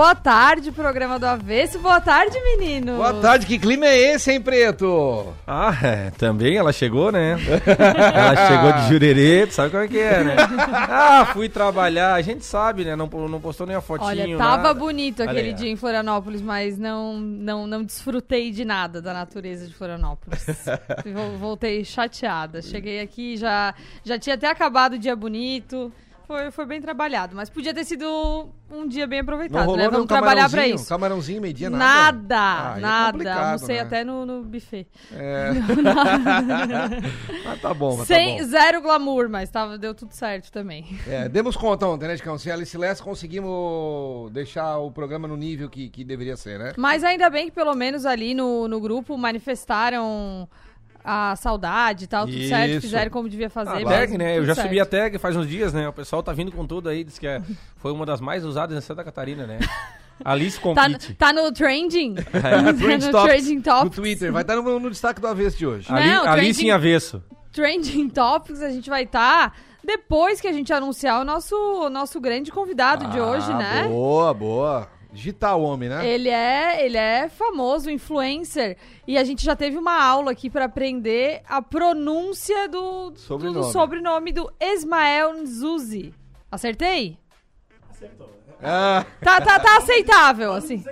Boa tarde, programa do Avesso. Boa tarde, menino. Boa tarde, que clima é esse, hein, Preto? Ah, é, também ela chegou, né? ela chegou de jurerê, tu sabe como é que é, né? Ah, fui trabalhar, a gente sabe, né? Não, não postou nem a fotinho. Olha, tava nada. bonito Olha aquele ó. dia em Florianópolis, mas não, não, não desfrutei de nada da natureza de Florianópolis. Vol- Voltei chateada. Cheguei aqui, já, já tinha até acabado o dia bonito. Foi, foi bem trabalhado, mas podia ter sido um dia bem aproveitado, né? nem Vamos trabalhar pra isso. Camarãozinho, meio-dia, nada. Nada, Ah, é nada. complicado, Almocei né? até no, no buffet. É. mas tá bom, mas Sem, tá bom. Zero glamour, mas tava, deu tudo certo também. É, demos conta ontem, né, Chicão? Sem Alice Lessa conseguimos deixar o programa no nível que, que deveria ser, né? Mas ainda bem que pelo menos ali no, no grupo manifestaram a saudade e tal, tudo certo, Isso. fizeram como devia fazer. A mesmo, tag, né? Eu já certo. subi a tag faz uns dias, né? O pessoal tá vindo com tudo aí, diz que é, foi uma das mais usadas em Santa Catarina, né? Alice Tá, Compete. tá no trending? É, Trend no Topics trending No topics. Twitter, vai estar no, no destaque do avesso de hoje. Ali, Não, Alice trending- em avesso. Trending topics a gente vai estar depois que a gente anunciar o nosso, o nosso grande convidado de hoje, Ah, né? Boa, boa. Digital homem, né? Ele é, ele é famoso, influencer. E a gente já teve uma aula aqui pra aprender a pronúncia do Sobrenome. do sobrenome do Ismael Nzuzi. Acertei? Ah, Tá, tá, tá aceitável, assim.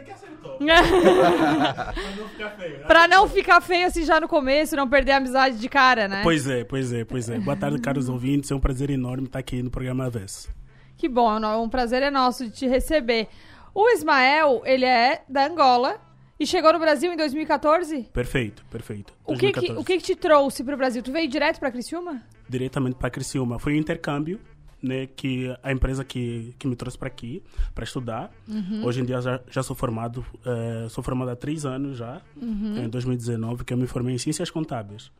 pra não ficar feio assim já no começo, não perder a amizade de cara, né? Pois é, pois é, pois é. Boa tarde, caros ouvintes. É um prazer enorme estar aqui no programa Avesso. Que bom, é um prazer é nosso de te receber. O Ismael, ele é da Angola e chegou no Brasil em 2014? Perfeito, perfeito. O que, que, 2014. o que, que te trouxe pro Brasil? Tu veio direto pra Criciúma? Diretamente para Criciúma. Foi um intercâmbio, né, que a empresa que, que me trouxe para aqui, para estudar. Uhum. Hoje em dia já, já sou formado, eh, sou formado há três anos já, Uhum. em 2019, que eu me formei em Ciências Contábeis.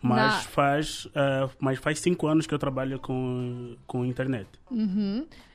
Mas, Na- faz, eh, mas faz cinco anos que eu trabalho com, com internet.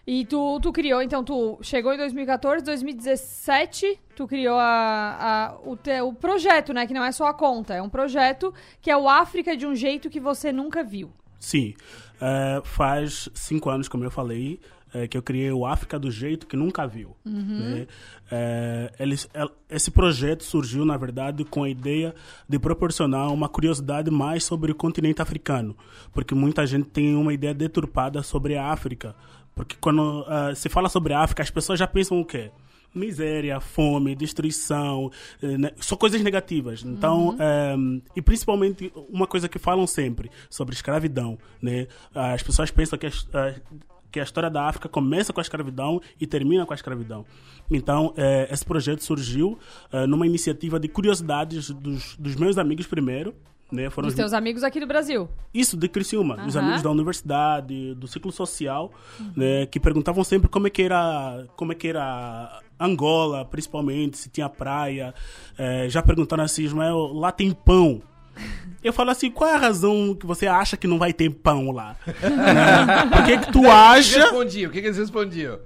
E tu, tu criou, então, tu chegou em 2014, 2017, tu criou a, a- o, te- o projeto, né? Que não é só a conta, é um projeto que é o África de um jeito que você nunca viu. Sim, eh, faz cinco anos, como eu falei, eh, que eu criei o África do jeito que nunca viu. né? Eh, eles- el- esse projeto surgiu, na verdade, com a ideia de proporcionar uma curiosidade mais sobre o continente africano, porque muita gente tem uma ideia deturpada sobre a África, porque quando ah, se fala sobre a África, as pessoas já pensam o quê? Miséria, fome, destruição, eh, né? são coisas negativas. Então, eh, e principalmente uma coisa que falam sempre sobre escravidão, né? As pessoas pensam que as- a, que a história da África começa com a escravidão e termina com a escravidão. Então, eh, esse projeto surgiu eh, numa iniciativa de curiosidades dos, dos meus amigos primeiro, né? Foram Dos os- teus amigos aqui do Brasil. isso, de Criciúma. Os Aham. amigos da universidade, do ciclo social, né, que perguntavam sempre como é que era, como é que era Angola, principalmente, se tinha praia. Eh, já perguntaram assim, Ismael, lá tem pão. Eu falo assim, qual é a razão que você acha que não vai ter pão lá? Né? Por que que tu acha... O que, que eles respondiam?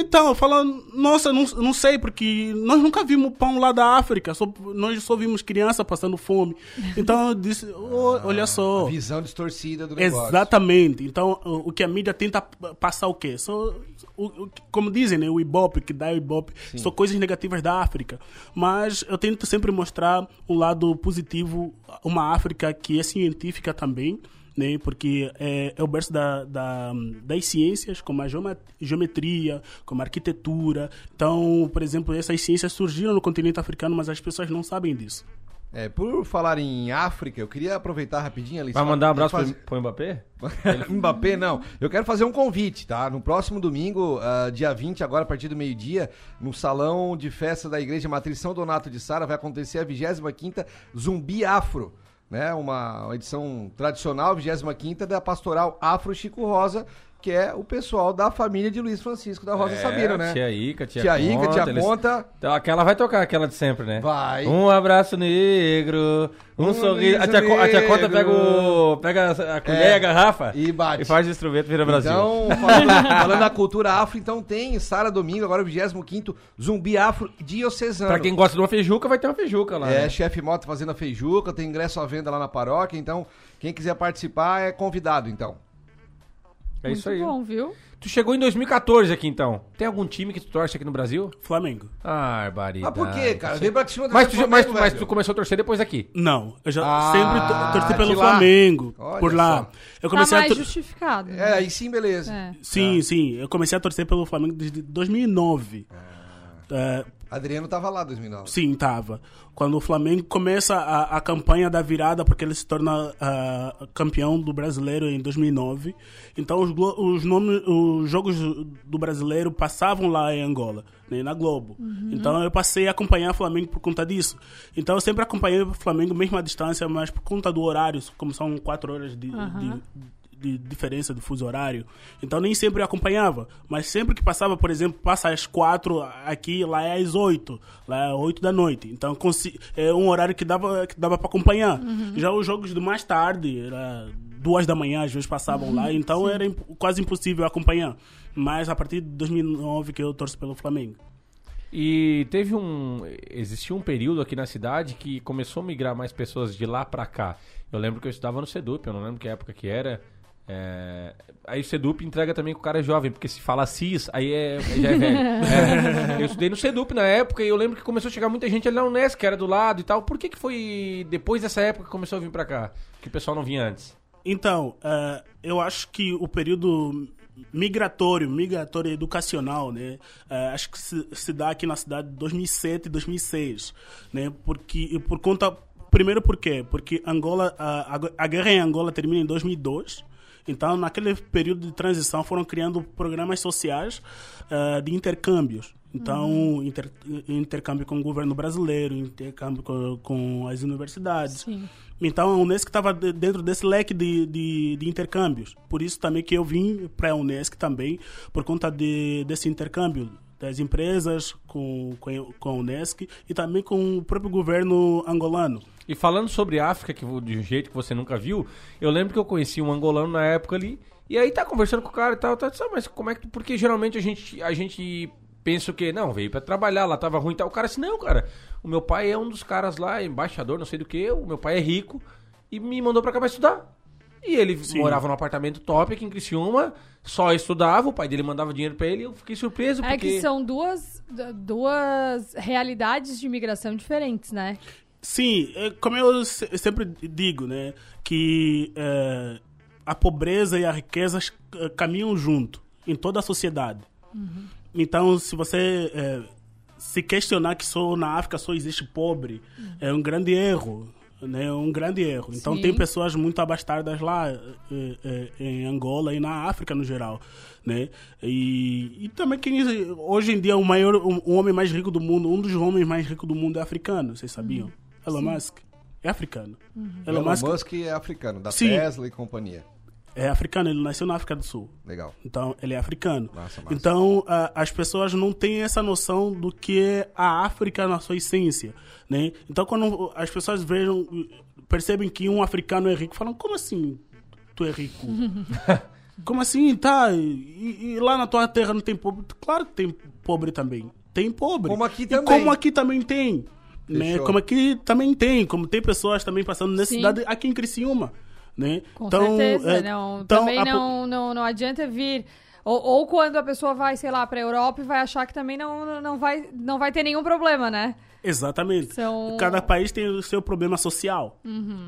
Então, eu falo, nossa, não, não sei, porque nós nunca vimos pão lá da África, só, nós só vimos criança passando fome. Então eu disse, "Ô, olha só... Visão distorcida do negócio. Exatamente. Então, o, o que a mídia tenta passar o quê? Só, o, o- como dizem, né? O Ibope, que dá o Ibope, são coisas negativas da África. Mas eu tento sempre mostrar um lado positivo, uma África que é científica também, né? Porque é, é o berço da, da- das ciências, como a geometria, como a arquitetura. Então, por exemplo, essas ciências surgiram no continente africano, mas as pessoas não sabem disso. É, por falar em África, eu queria aproveitar rapidinho ali. Vai mandar um abraço fazer- pro, Mbappé? Mbappé, não. Eu quero fazer um convite, tá? No próximo domingo, ah, dia 20, agora a partir do meio-dia, no salão de festa da Igreja Matriz São Donato de Sara, vai acontecer a 25ª Zumbi Afro. Né, uma, edição tradicional, 25ª da Pastoral Afro Chico Rosa, que é o pessoal da família de Luiz Francisco da Rosa Sabino, né? É, Tia Ica, tia, Tia Ica, tia eles- Conta. Então, aquela vai tocar, aquela de sempre, né? Vai. Um abraço negro, um, Um sorriso. A tia, a tia Conta pega, o, pega a colher, É. a garrafa E bate. e faz o instrumento vira Brasil. Então, falando, falando da cultura afro, então tem Sara Domingo, agora o 25º Zumbi Afro Diocesano. pra quem gosta de uma feijuca, vai ter uma feijuca lá. É, né? chefe Moto fazendo a feijuca, tem ingresso à venda lá na paróquia, então quem quiser participar é convidado, então. É Muito isso aí. bom, viu? Tu chegou em 2014 aqui, então. Tem algum time que tu torce aqui no Brasil? Flamengo. Ah, barbaridade. Mas por quê, cara? Vem pra cima do Mas tu, já- mas, tu- Flamengo, mas tu começou a torcer depois daqui. Não, eu já Ah, sempre to- torci pelo lá. Flamengo, Olha por lá. só. Eu Tá comecei a mais tor- justificado. É, né? aí sim, beleza. É. Sim, sim. Eu comecei a torcer pelo Flamengo desde 2009. É, Adriano tava lá em 2009. sim, tava. Quando o Flamengo começa a, a campanha da virada, porque ele se torna ah, campeão do brasileiro em 2009. Então, os, os, nomes, os jogos do brasileiro passavam lá em Angola, né, na Globo. Então, eu passei a acompanhar o Flamengo por conta disso. Então, eu sempre acompanhei o Flamengo, mesmo à distância, mas por conta do horário, como são quatro horas de- de de diferença do fuso horário. Então nem sempre eu acompanhava. Mas sempre que passava, por exemplo, passa às quatro aqui, lá é às oito. Lá é oito da noite. Então é um horário que dava, que dava para acompanhar. Já os jogos do mais tarde, era duas da manhã, às vezes passavam lá. Então era imp- quase impossível acompanhar. Mas a partir de 2009 que eu torço pelo Flamengo. E teve um. Existiu um período aqui na cidade que começou a migrar mais pessoas de lá pra cá. Eu lembro que eu estudava no Sedup, eu não lembro que época que era. É, Aí o Sedup entrega também com o cara jovem, porque se fala cis, aí é, já é velho. É, Eu estudei no Sedup na época e eu lembro que começou a chegar muita gente ali na Unesco, que era do lado e tal. Por que, que foi depois dessa época que começou a vir pra cá? Que o pessoal não vinha antes? Então, eh, eu acho que o período migratório, migratório educacional, né, eh, acho que se, se dá aqui na cidade de 2007 e 2006, né, porque por conta primeiro por quê? Porque Angola a, a- a guerra em Angola termina em 2002. Então, naquele período de transição, foram criando programas sociais eh, de intercâmbios. Então, inter- intercâmbio com o governo brasileiro, intercâmbio com, com as universidades. Sim. Então a Unesco estava de- dentro desse leque de, de, de intercâmbios. Por isso também que eu vim para a Unesco também, por conta de, desse intercâmbio das empresas com, com, com a Unesco e também com o próprio governo angolano. E falando sobre África, que de um jeito que você nunca viu, eu lembro que eu conheci um angolano na época ali, e aí tá conversando com o cara e tal, tá, disse, "Ah, mas como é que. Porque geralmente a gente, a gente pensa o quê? Não, veio pra trabalhar, lá tava ruim e tal. O cara disse, não, cara, o meu pai é um dos caras lá, embaixador, não sei do que, o meu pai é rico, e me mandou pra cá pra estudar. E ele morava num apartamento top aqui em Criciúma, só estudava, o pai dele mandava dinheiro pra ele, eu fiquei surpreso, É porque... que são duas, duas realidades de imigração diferentes, né? Sim, é, como eu se- sempre digo, né, que é, a pobreza e a riqueza é, caminham junto em toda a sociedade. Então, se você é, se questionar que só na África só existe pobre, é um grande erro. Né, é um grande erro. Então Sim. tem pessoas muito abastardas lá é, é, em Angola e na África no geral, né? E, e também quem hoje em dia o maior, o, o homem mais rico do mundo, um dos homens mais ricos do mundo é africano, vocês sabiam? Elon Musk é africano. Elon, Elon Musk, Musk é africano, da Sim. Tesla e companhia. é africano, ele nasceu na África do Sul. Legal. Então, ele é africano. Massa, massa. Então, a- as pessoas não têm essa noção do que é a África na sua essência, né? Então, quando as pessoas vejam, percebem que um africano é rico, falam, como assim tu é rico? como assim, tá? E, e lá na tua terra não tem pobre? Claro que tem pobre também. Tem pobre. Como aqui E também. como aqui também tem. Né? Como aqui também tem. Como tem pessoas também passando necessidade aqui em Criciúma. Né? Com certeza, é, não. então, também a não, não, não adianta vir. Ou, ou quando a pessoa vai, sei lá, pra Europa e vai achar que também não, não, vai, não vai ter nenhum problema, né? Exatamente. São- Cada país tem o seu problema social.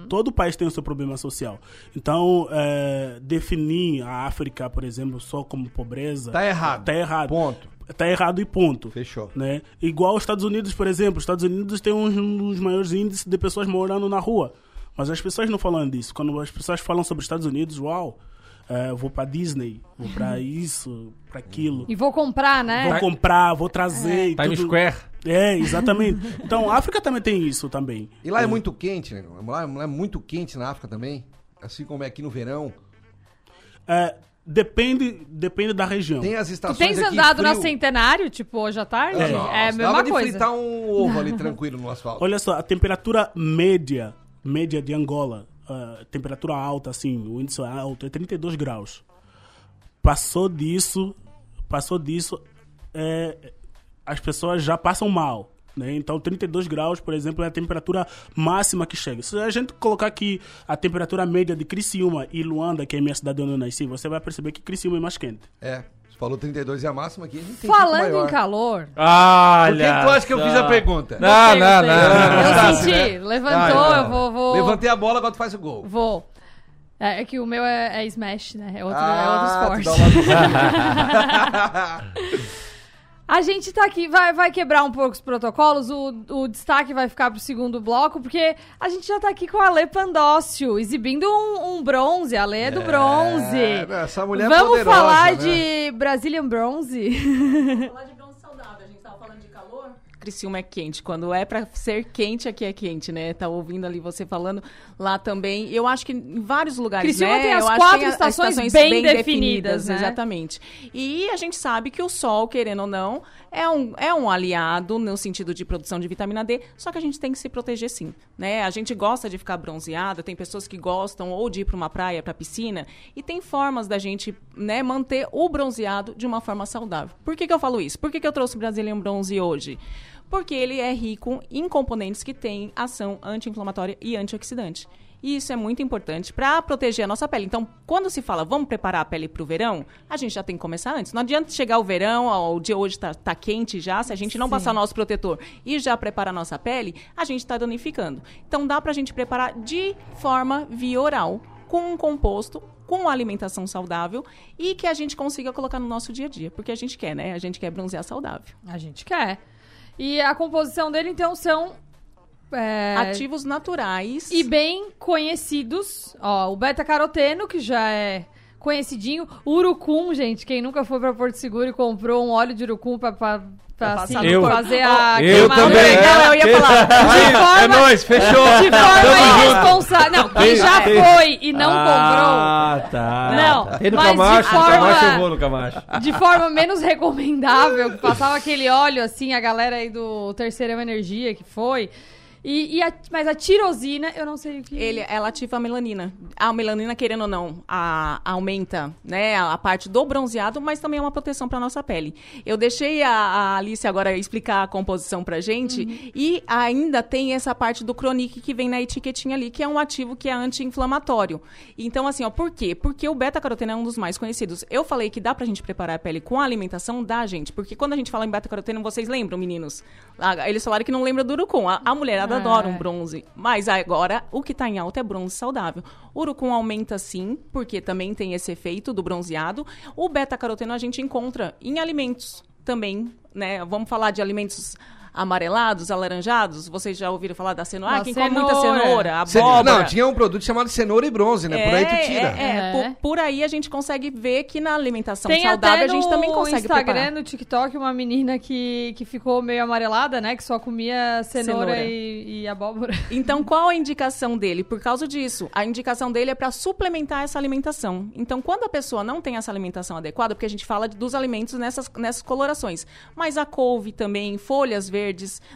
Todo país tem o seu problema social. Então, é, definir a África, por exemplo, só como pobreza. Tá errado. Tá errado. Ponto. Tá errado e ponto. Fechou. Né? Igual os Estados Unidos, por exemplo. Os Estados Unidos tem um dos maiores índices de pessoas morando na rua. Mas as pessoas não falam disso. Quando as pessoas falam sobre os Estados Unidos, uau, é, eu vou pra Disney, vou pra isso, pra aquilo. E vou comprar, né? Vou comprar, vou trazer. e Times tudo. Square. É, exatamente. Então, a África também tem isso também. E lá é muito quente, né? Lá lá é muito quente na África também. Assim como é aqui no verão. É, depende, depende da região. Tem as Tu estações tens aqui andado na frio. Centenário, tipo, hoje à tarde? Nossa, é a dava mesma de coisa. fritar um ovo ali tranquilo no asfalto. Olha só, a temperatura média, média de Angola, ah, temperatura alta, assim, o índice alto é 32 graus. Passou disso, passou disso, é, as pessoas já passam mal. Né? Então, 32 graus, por exemplo, é a temperatura máxima que chega. Se a gente colocar aqui a temperatura média de Criciúma e Luanda, que é a minha cidade onde eu nasci, você vai perceber que Criciúma é mais quente. É, você falou 32 é a máxima aqui, a gente tem Falando em calor. Por Olha! que tu acha que eu fiz a pergunta? Não, não, não. Eu não. senti, né? levantou, eu vou. vou... Levantei a bola, agora tu faz o gol. Vou. É, é que o meu é, é Smash, né? É outro, Ah, é outro tu esporte. A gente tá aqui, vai, vai quebrar um pouco os protocolos, o, o destaque vai ficar pro segundo bloco, porque a gente já tá aqui com a Ale Pandócio, exibindo um, um bronze, a Ale é do bronze. É, essa mulher é Vamos poderosa, falar né? de Brazilian Bronze? falar de bronze saudável, a gente tava falando de calor. Criciúma é quente. Quando é pra ser quente, aqui é quente, né? Tá ouvindo ali você falando lá também. Eu acho que em vários lugares, Criciúma né? tem as Eu quatro tem as estações bem definidas, né? Exatamente. E a gente sabe que o sol, querendo ou não, é um, é um aliado no sentido de produção de vitamina D, só que a gente tem que se proteger sim, né? A gente gosta de ficar bronzeado, tem pessoas que gostam ou de ir para uma praia, para piscina, e tem formas da gente, né, manter o bronzeado de uma forma saudável. Por que, que eu falo isso? Por que, que eu trouxe o Brazilian Bronze hoje? Porque ele é rico em componentes que têm ação anti-inflamatória e antioxidante. E isso é muito importante para proteger a nossa pele. Então, quando se fala vamos preparar a pele para o verão, a gente já tem que começar antes. Não adianta chegar o verão, ó, o dia hoje tá, tá quente já, se a gente não Sim. passar nosso protetor e já preparar a nossa pele, a gente está danificando. Então, dá para a gente preparar de forma via oral, com um composto, com alimentação saudável e que a gente consiga colocar no nosso dia a dia. Porque a gente quer, né? A gente quer bronzear saudável. A gente quer. E a composição dele, então, são... é, Ativos naturais. E bem conhecidos. Ó, o beta-caroteno, que já é conhecidinho. O urucum, gente. Quem nunca foi pra Porto Seguro e comprou um óleo de urucum Pra assim, corpo. fazer a Eu também. Não, eu ia falar. Aí, forma- é nóis, fechou. De forma irresponsável. Não, quem já foi e não Ah, tá. Não, no mas de Camacho, no forma- Camacho eu vou no Camacho. comprou, de forma menos recomendável, passava aquele óleo assim, a galera aí do Terceirão Energia que foi. E, e a- mas a tirosina, eu não sei o que. Ele, ela ativa a melanina. A melanina, querendo ou não, a- aumenta né, a, a parte do bronzeado, mas também é uma proteção para nossa pele. Eu deixei a, a Alice agora explicar a composição pra gente. E ainda tem essa parte do Chronic que vem na etiquetinha ali, que é um ativo que é anti-inflamatório. Então, assim, ó, por quê? Porque o beta-caroteno é um dos mais conhecidos. Eu falei que dá pra gente preparar a pele com a alimentação, dá, gente. Porque quando a gente fala em beta-caroteno, vocês lembram, meninos? Ah, Eles falaram que não lembra do urucum. A, a mulherada É. adora um bronze. Mas agora, o que tá em alta é bronze saudável. O urucum aumenta sim, porque também tem esse efeito do bronzeado. O beta-caroteno a gente encontra em alimentos também, né? Vamos falar de alimentos amarelados, alaranjados. Vocês já ouviram falar da cenoura? Ah, quem come muita cenoura. abóbora. Não, tinha um produto chamado cenoura e bronze, né? Por aí tu tira. É, é, É. Por, por aí a gente consegue ver que na alimentação Tem saudável a gente também consegue Instagram, preparar. no TikTok, uma menina que, que ficou meio amarelada, né? Que só comia cenoura, Cenoura. E, e abóbora. Então, qual a indicação dele? Por causa disso, a indicação dele é para suplementar essa alimentação. Então, quando a pessoa não tem essa alimentação adequada, porque a gente fala dos alimentos nessas, nessas colorações, mas a couve também, folhas verdes,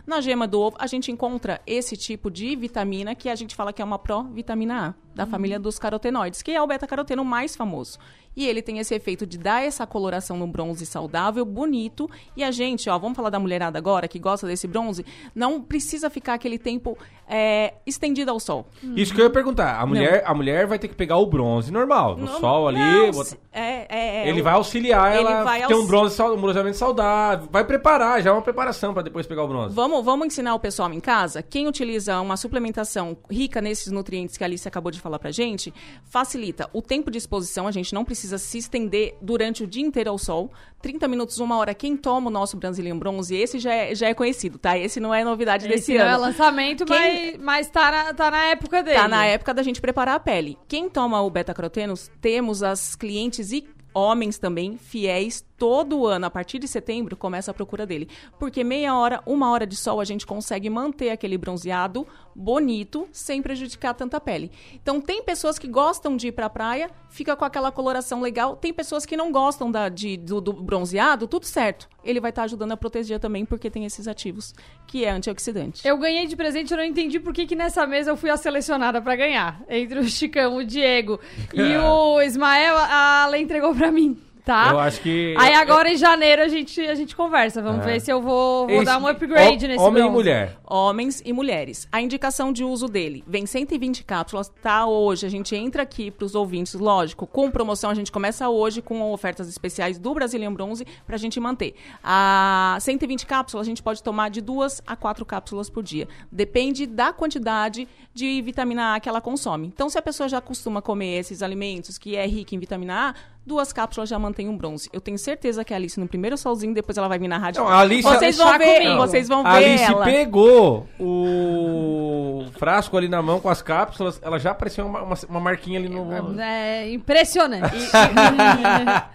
na gema do ovo, a gente encontra esse tipo de vitamina que a gente fala que é uma pró-vitamina A, da família dos carotenoides, que é o beta-caroteno mais famoso. E ele tem esse efeito de dar essa coloração no bronze saudável, bonito. E a gente, ó, vamos falar da mulherada agora, que gosta desse bronze, não precisa ficar aquele tempo é, estendido ao sol. Isso que eu ia perguntar. A mulher, a mulher vai ter que pegar o bronze normal, no Não- sol ali. não, se- é, é, é, Ele vai auxiliar ele ela vai ter um aux- bronze, um bronzeamento saudável. Vai preparar, já é uma preparação pra depois pegar o bronze. Vamos, vamos ensinar o pessoal em casa? Quem utiliza uma suplementação rica nesses nutrientes que a Alice acabou de falar pra gente, facilita o tempo de exposição. A gente não precisa se estender durante o dia inteiro ao sol. 30 minutos, uma hora. Quem toma o nosso Brazilian Bronze, esse já é, já é conhecido, tá? Esse não é novidade desse Esse não é ano. lançamento, Quem- mas, mas tá, na, tá na época dele. Tá na época da gente preparar a pele. Quem toma o beta-carotenos, temos as clientes e homens também, fiéis, todo ano, a partir de setembro, começa a procura dele. Porque meia hora, uma hora de sol, a gente consegue manter aquele bronzeado bonito, sem prejudicar tanta pele. Então, tem pessoas que gostam de ir pra praia, fica com aquela coloração legal. Tem pessoas que não gostam da, de, do, do bronzeado, tudo certo. Ele vai estar ajudando a proteger também, porque tem esses ativos, que é antioxidante. Eu ganhei de presente, eu não entendi por que, que nessa mesa eu fui a selecionada pra ganhar. Entre o Chicão, o Diego e o Ismael, a Ale entregou pra mim. Tá? Eu acho que. Aí agora em janeiro a gente, a gente conversa. Vamos É. ver se eu vou, vou Esse- dar um upgrade ho- nesse Homem e bronze. mulher. Homens e mulheres. A indicação de uso dele vem 120 cápsulas, tá hoje. A gente entra aqui para os ouvintes, lógico, com promoção. A gente começa hoje com ofertas especiais do Brazilian Bronze para a gente manter. A 120 cápsulas a gente pode tomar de duas a quatro cápsulas por dia. Depende da quantidade de vitamina A que ela consome. Então, se a pessoa já costuma comer esses alimentos que é rica em vitamina A, duas cápsulas já mantém um bronze. Eu tenho certeza que a Alice no primeiro solzinho, depois ela vai vir na rádio. Não, a Alice- vocês vão Deixar ver, comigo. vocês vão ver A Alice ela. pegou o frasco ali na mão com as cápsulas, ela já apareceu uma, uma, uma marquinha ali no. É impressionante.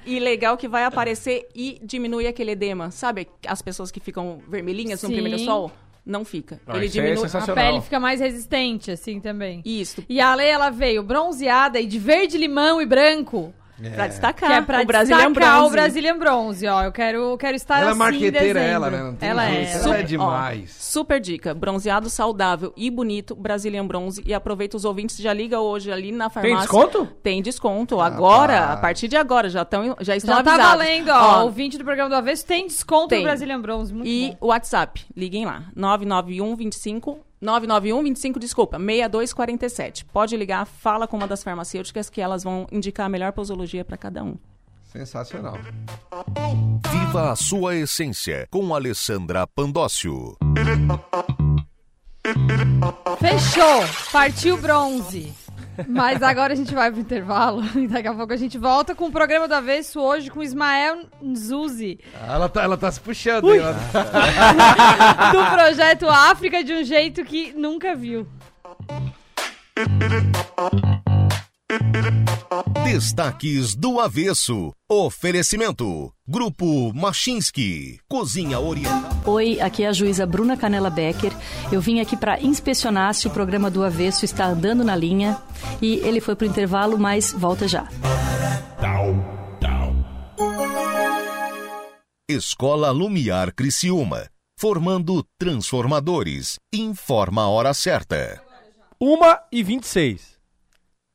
E legal que vai aparecer e diminui aquele edema. Sabe as pessoas que ficam vermelhinhas no Sim. primeiro sol? Não fica. Ah, Ele é diminui. a sensacional. pele fica mais resistente, assim, também. Isso, E a Lei, ela veio bronzeada e de verde, limão e branco. Pra destacar. Que é pra o Brazilian destacar Bronze. o Brazilian Bronze, ó. Eu quero, quero estar Ela é assim em marqueteira, dezembro. ela, né? Não tem ela jeito. é. Ela Ela é demais. Super dica. Bronzeado saudável e bonito, Brazilian Bronze. E aproveita os ouvintes, já liga hoje ali na Tem farmácia. desconto? Tem desconto. Agora, Rapaz. a partir de agora, já, tão, já estão Já tá avisados. valendo, ó. O ouvinte do programa do Avesso tem desconto Tem. no Brazilian Bronze. Muito E bom. o WhatsApp, liguem lá. 991 25 991 25, desculpa, 6247. Pode ligar, fala com uma das farmacêuticas que elas vão indicar a melhor posologia para cada um. Sensacional. Viva a sua essência com Alessandra Pandócio. Fechou! Partiu bronze. Mas agora a gente vai pro intervalo e daqui a pouco a gente volta com o programa do Avesso hoje com Ismael Nzuzi, Ela tá, ela tá se puxando. hein? Ela- do projeto África de um jeito que nunca viu. Destaques do Avesso. Oferecimento. Grupo Machinski. Cozinha Oriental. Oi, aqui é a juíza Bruna Canela Becker. Eu vim aqui para inspecionar se o programa do Avesso está andando na linha. E ele foi para o intervalo, mas volta já. Escola Lumiar Criciúma. Formando transformadores. Informa a hora certa. Uma e 26.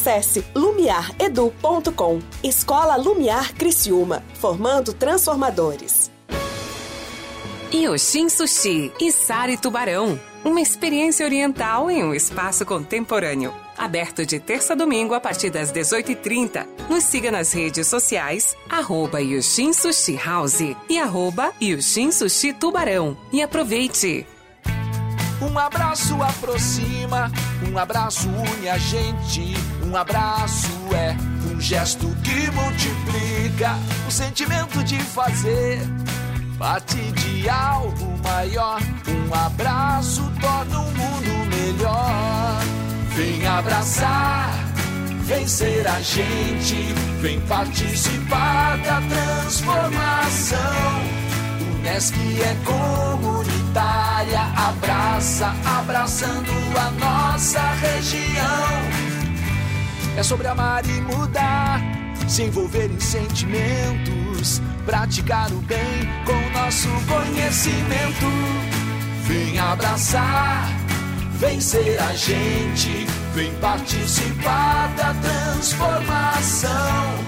Acesse lumiaredu.com. Escola Lumiar Criciúma, formando transformadores. Yoshin Sushi e Sari Tubarão. Uma experiência oriental em um espaço contemporâneo. Aberto de terça a domingo a partir das 18h30. Nos siga nas redes sociais, arroba Yoshin Sushi House e arroba Yoshin Sushi Tubarão. E aproveite! Um abraço aproxima, um abraço une a gente. Um abraço é um gesto que multiplica o sentimento de fazer parte de algo maior. Um abraço torna o mundo melhor. Vem abraçar, vem ser a gente, vem participar da transformação. Unesc é comunitária, abraça, abraçando a nossa região. É sobre amar e mudar, se envolver em sentimentos, praticar o bem com nosso conhecimento. Vem abraçar, vem ser a gente, vem participar da transformação.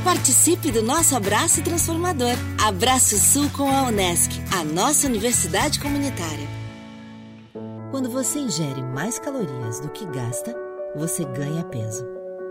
Participe do nosso abraço transformador. Abraço Sul com a Unesc, a nossa universidade comunitária. Quando você ingere mais calorias do que gasta, você ganha peso.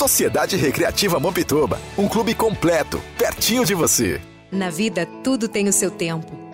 Sociedade Recreativa Mampituba, um clube completo, pertinho de você. Na vida, tudo tem o seu tempo.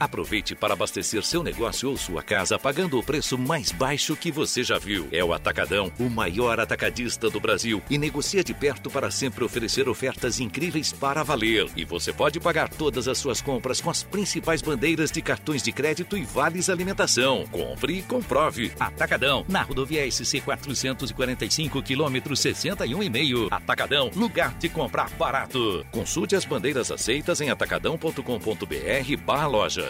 Aproveite para abastecer seu negócio ou sua casa pagando o preço mais baixo que você já viu. É o Atacadão, o maior atacadista do Brasil e negocia de perto para sempre oferecer ofertas incríveis para valer. E você pode pagar todas as suas compras com as principais bandeiras de cartões de crédito e vales alimentação. Compre e comprove. Atacadão, na rodovia SC 445, quilômetro 61,5. Atacadão, lugar de comprar barato. Consulte as bandeiras aceitas em atacadão.com.br barra loja.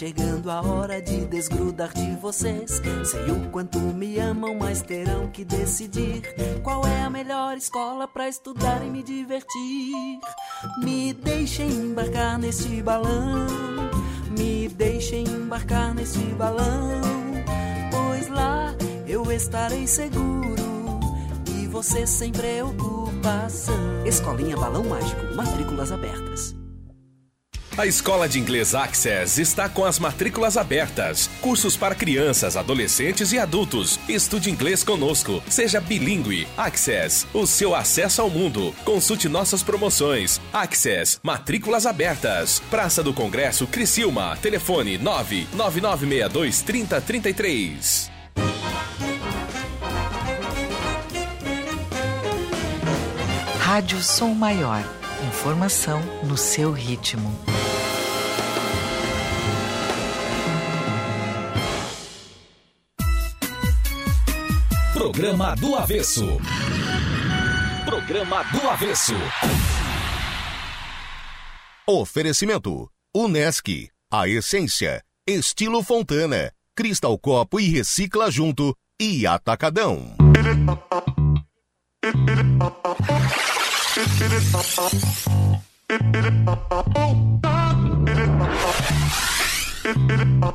chegando a hora de desgrudar de vocês. Sei o quanto me amam, mas terão que decidir qual é a melhor escola para estudar e me divertir. Me deixem embarcar neste balão, me deixem embarcar neste balão, pois lá eu estarei seguro e você sem preocupação. Escolinha Balão Mágico, matrículas abertas. A Escola de Inglês Access está com as matrículas abertas. Cursos para crianças, adolescentes e adultos. Estude inglês conosco. Seja bilíngue. Access, o seu acesso ao mundo. Consulte nossas promoções. Access, matrículas abertas. Praça do Congresso, Criciúma. Telefone 99962 3033. Rádio Som Maior. Informação no seu ritmo. Programa do Avesso. Programa do Avesso. Oferecimento: Unesc, a essência, estilo Fontana, Cristal Copo e Recicla Junto e Atacadão.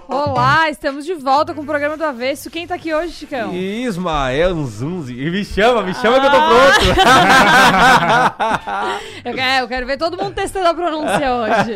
Olá, estamos de volta com o programa do Avesso. Quem tá aqui hoje, Chicão? Ismael Zunzi. Me chama, me chama que eu tô Ah. pronto. eu, quero, eu quero ver todo mundo testando a pronúncia hoje.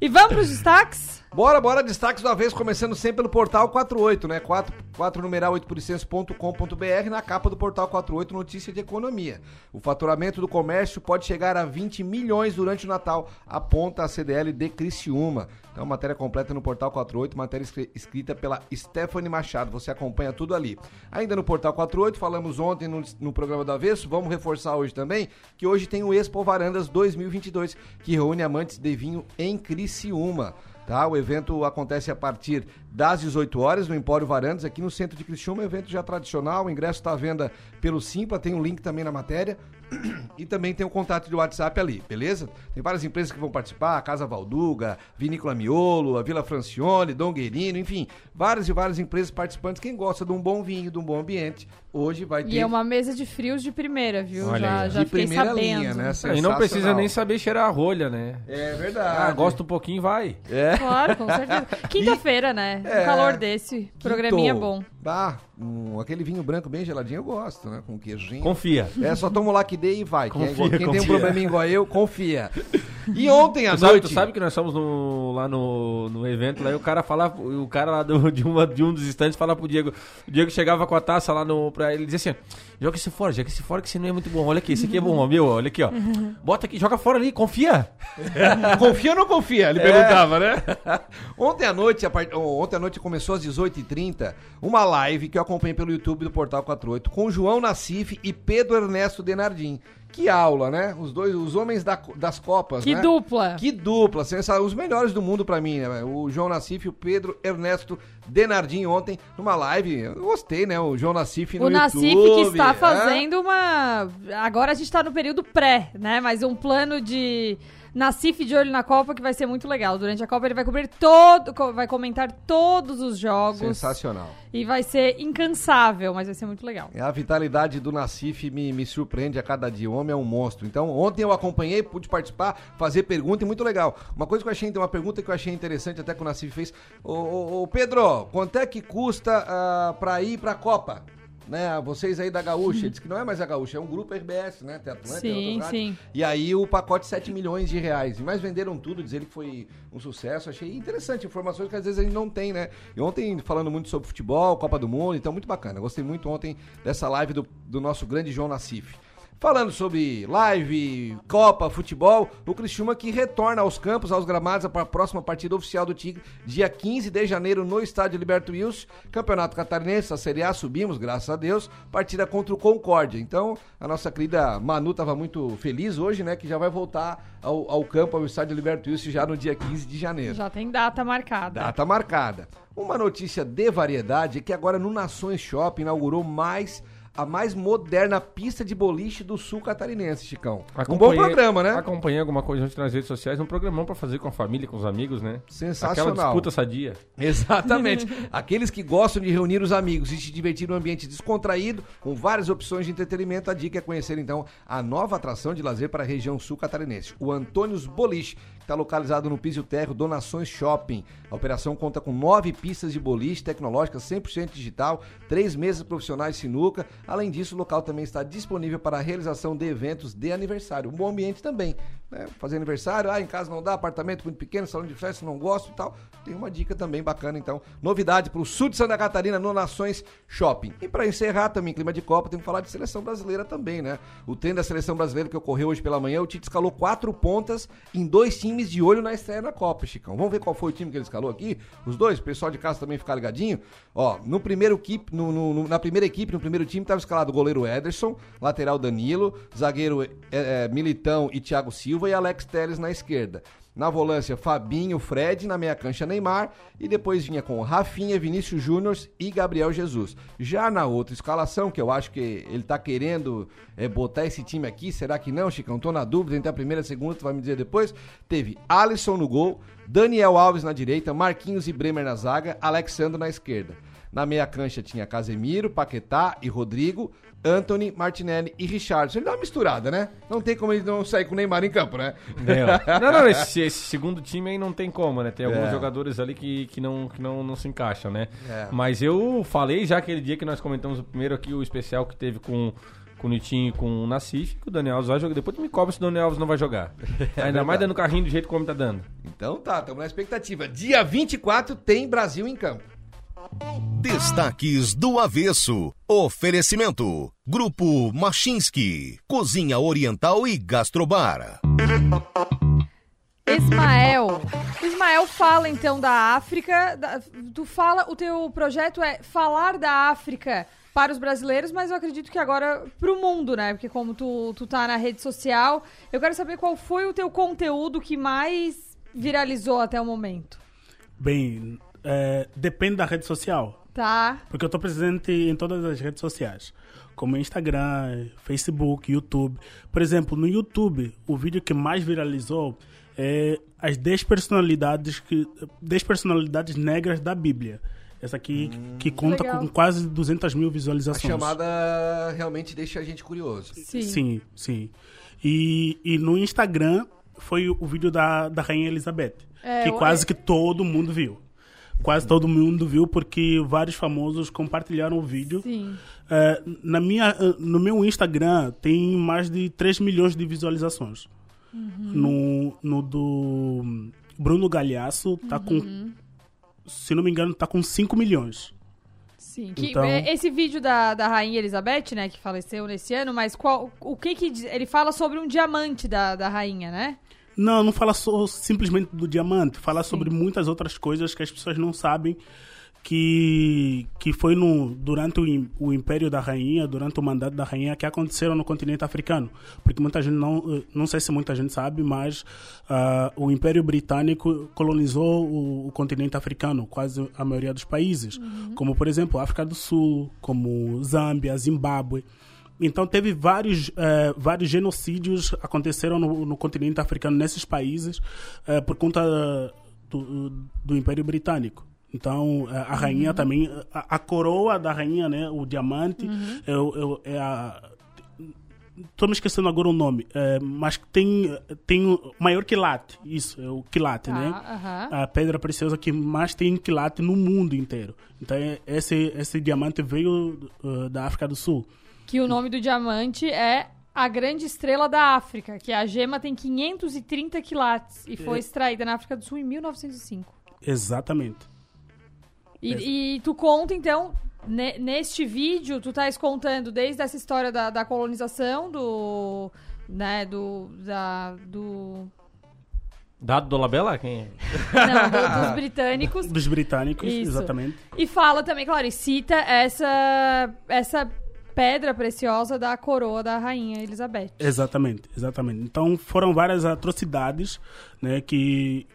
E vamos pros destaques? Bora, bora, destaques do avesso, começando sempre pelo portal 48, né? 4, 4 numeral 8%.com.br, na capa do portal 48, notícia de economia. O faturamento do comércio pode chegar a 20 milhões durante o Natal, aponta a CDL de Criciúma. Então, matéria completa no portal 48, matéria escri- escrita pela Stephanie Machado. Você acompanha tudo ali. Ainda no portal 48, falamos ontem no, no programa do Avesso, vamos reforçar hoje também, que hoje tem o Expo Varandas 2022, que reúne amantes de vinho em Criciúma. Tá? O evento acontece a partir das 18 horas no Empório Varandas, aqui no centro de Criciúma, um evento já tradicional. O ingresso está à venda pelo Simpla, tem um link também na matéria. E também tem o contato de WhatsApp ali, beleza? Tem várias empresas que vão participar, a Casa Valduga, Vinícola Miolo, a Vila Francione, Dom Guerino, enfim, várias e várias empresas participantes. Quem gosta de um bom vinho, de um bom ambiente, hoje vai ter. E é uma mesa de frios de primeira, viu? Olha já aí. já de fiquei primeira sabendo. linha, né? E não precisa nem saber cheirar a rolha, né? É verdade. Ah, gosta um pouquinho, vai. É. Claro, com certeza. Quinta-feira, né? É. Um calor desse. Programinha é bom. Ah, um, aquele vinho branco bem geladinho eu gosto, né? Com queijinho. Confia. É, só toma o Lucky Day e vai. Quem, é igual- Confia, quem tem um probleminha igual eu, confia. E ontem à Tu sabe, noite... tu sabe que nós fomos no- lá no, no evento, lá, e o cara fala, o cara lá do- de, uma, de um dos estantes fala pro Diego, o Diego chegava com a taça lá no, pra ele, dizia assim, joga esse fora, joga esse fora que esse não é muito bom, olha aqui, esse aqui é bom, meu, olha aqui, ó, bota aqui, joga fora ali, confia. confia ou não confia? Ele É. perguntava, né? ontem à noite, a part- ontem à noite começou às 18h30, uma live que eu acompanhei pelo YouTube do Portal 48 com João Nassif e Pedro Ernesto Denardim. Que aula, né? Os dois, os homens da- das Copas, Que né? dupla. Que dupla, sensa- os melhores do mundo pra mim, né? O João Nassif e o Pedro Ernesto Denardim ontem numa live. Eu gostei, né? O João Nassif no O Nassif YouTube. que está é. fazendo uma. Agora a gente está no período pré, né? Mas um plano de. Nassif de olho na Copa que vai ser muito legal. Durante a Copa ele vai cobrir todo. Vai comentar todos os jogos. Sensacional. E vai ser incansável, mas vai ser muito legal. A vitalidade do Nassif me, me surpreende a cada dia. O homem é um monstro. Então, ontem eu acompanhei, pude participar, fazer pergunta e muito legal. Uma coisa que eu achei, uma pergunta que eu achei interessante, até que o Nassif fez. Ô, ô, ô, Pedro, quanto é que custa ah, pra ir pra Copa? Né, vocês aí da Gaúcha, ele disse que não é mais a Gaúcha, é um grupo RBS, né? Tem Atlanta, tem Sim, sim. E aí o pacote 7 milhões de reais. Mas venderam tudo, dizer que foi um sucesso. Achei interessante, informações que às vezes a gente não tem, né? E ontem falando muito sobre futebol, Copa do Mundo, então muito bacana. Gostei muito ontem dessa live do, do nosso grande João Nassif. Falando sobre live, Copa, futebol, o Criciúma que retorna aos campos, aos gramados, para a próxima partida oficial do Tigre, dia 15 de janeiro no estádio Liberto Wilson, Campeonato Catarinense, a Série A, subimos, graças a Deus, partida contra o Concórdia. Então, a nossa querida Manu estava muito feliz hoje, né, que já vai voltar ao, ao campo, ao estádio Liberto Wilson, já no dia 15 de janeiro. Já tem data marcada. Data marcada. Uma notícia de variedade é que agora no Nações Shopping inaugurou mais a mais moderna pista de boliche do sul catarinense, Chicão. Um bom programa, né? Acompanhei alguma coisa nas redes sociais, um programão pra fazer com a família, com os amigos, né? Sensacional. Aquela disputa sadia. Exatamente. Aqueles que gostam de reunir os amigos e se divertir num ambiente descontraído, com várias opções de entretenimento, a dica é conhecer então a nova atração de lazer para a região sul catarinense, o Antônios Boliche, está localizado no piso térreo Donações Shopping. A operação conta com nove pistas de boliche tecnológicas 100% digital, três mesas profissionais sinuca. Além disso, o local também está disponível para a realização de eventos de aniversário. Um bom ambiente também. Né? Fazer aniversário, ah, em casa não dá, apartamento muito pequeno, salão de festa, não gosto e tal. Tem uma dica também bacana, então. Novidade para o sul de Santa Catarina no Nações Shopping. E para encerrar também, clima de Copa, tem que falar de seleção brasileira também, né? O treino da seleção brasileira que ocorreu hoje pela manhã, o Tite escalou quatro pontas em dois times de olho na estreia na Copa, Chicão. Vamos ver qual foi o time que ele escalou aqui? Os dois, o pessoal de casa também ficar ligadinho. Ó, no primeiro equipe, no, no- na primeira equipe, no primeiro time, estava escalado o goleiro Ederson, lateral Danilo, zagueiro é, é, Militão e Thiago Silva e Alex Telles na esquerda. Na volância, Fabinho, Fred, na meia cancha, Neymar. E depois vinha com Rafinha, Vinícius Júnior e Gabriel Jesus. Já na outra escalação, que eu acho que ele tá querendo é, botar esse time aqui, será que não, Chicão? Tô na dúvida entre a primeira e a segunda, tu vai me dizer depois. Teve Alisson no gol, Daniel Alves na direita, Marquinhos e Bremer na zaga, Alexandre na esquerda. Na meia cancha tinha Casemiro, Paquetá e Rodrigo, Anthony, Martinelli e Richardson. Ele dá uma misturada, né? Não tem como ele não sair com o Neymar em campo, né? Não, não, não, esse, esse segundo time aí não tem como, né? Tem alguns É. jogadores ali que, que, não, que não, não se encaixam, né? É. Mas eu falei já aquele dia que nós comentamos o primeiro aqui, o especial que teve com, com o Nitinho e com o Nassif, que o Daniel Alves vai jogar. Depois tu me cobra se o Daniel Alves não vai jogar. Ainda mais dando carrinho do jeito como tá dando. Então tá, estamos na expectativa. Dia 24 tem Brasil em campo. Destaques do Avesso. Oferecimento. Grupo Machinski. Cozinha Oriental e Gastrobar. Ismael. O Ismael fala então da África. da- tu fala, o teu projeto é falar da África para os brasileiros, mas eu acredito que agora pro mundo, né? Porque como tu, tu tá na rede social, eu quero saber qual foi o teu conteúdo que mais viralizou até o momento. Bem, é, depende da rede social. Tá. Porque eu estou presente em todas as redes sociais, como Instagram, Facebook, YouTube. Por exemplo, no YouTube, o vídeo que mais viralizou é as 10 personalidades, que, 10 personalidades negras da Bíblia. Essa aqui que conta Legal. com quase 200 mil A visualizações. chamada realmente deixa a gente curioso. Sim, sim. E, e no Instagram foi o vídeo da, da Rainha Elizabeth, É, que quase que todo mundo viu. Quase todo mundo viu porque vários famosos compartilharam o vídeo. Sim. É, na minha, eh, no meu Instagram tem mais de 3 milhões de visualizações. Uhum. No, no do Bruno Galhaço tá Uhum. com, se não me engano, tá com 5 milhões. Sim. Que, Então- é, Esse vídeo da, da Rainha Elizabeth, né, que faleceu nesse ano, mas qual, o que que... Ele fala sobre um diamante da, da rainha, né? Não, não fala só simplesmente do diamante, fala sobre muitas outras coisas que as pessoas não sabem que que foi no durante o, o império da rainha, durante o mandato da rainha que aconteceram no continente africano, porque muita gente não eh, não sei se muita gente sabe, mas ah, o império britânico colonizou o, o continente africano, quase a maioria dos países, como por exemplo África do Sul, como Zâmbia, Zimbábue. Então teve vários, eh, vários genocídios aconteceram no, no continente africano nesses países eh, por conta do, do Império Britânico. Então eh, a rainha também, a, a coroa da rainha, né, o diamante, é, o- é, é a Estou me esquecendo agora o nome, eh, mas tem, tem maior quilate, isso, é o quilate, Tá, né? A pedra preciosa que mais tem quilate no mundo inteiro. Então é- esse, esse diamante veio eh, da África do Sul. Que o nome do diamante é a grande estrela da África, que a gema tem 530 quilates e foi É. extraída na África do Sul em 1905. Exatamente. E, e tu conta, então, ne- neste vídeo, tu estás contando desde essa história da, da colonização, do... né, do... da... do... Dado do Labela? Quem é? Não, do- dos britânicos. Dos britânicos, Isso. exatamente. E fala também, claro, e cita essa, essa pedra preciosa da coroa da rainha Elizabeth. Exatamente, exatamente. Então foram várias atrocidades né, que,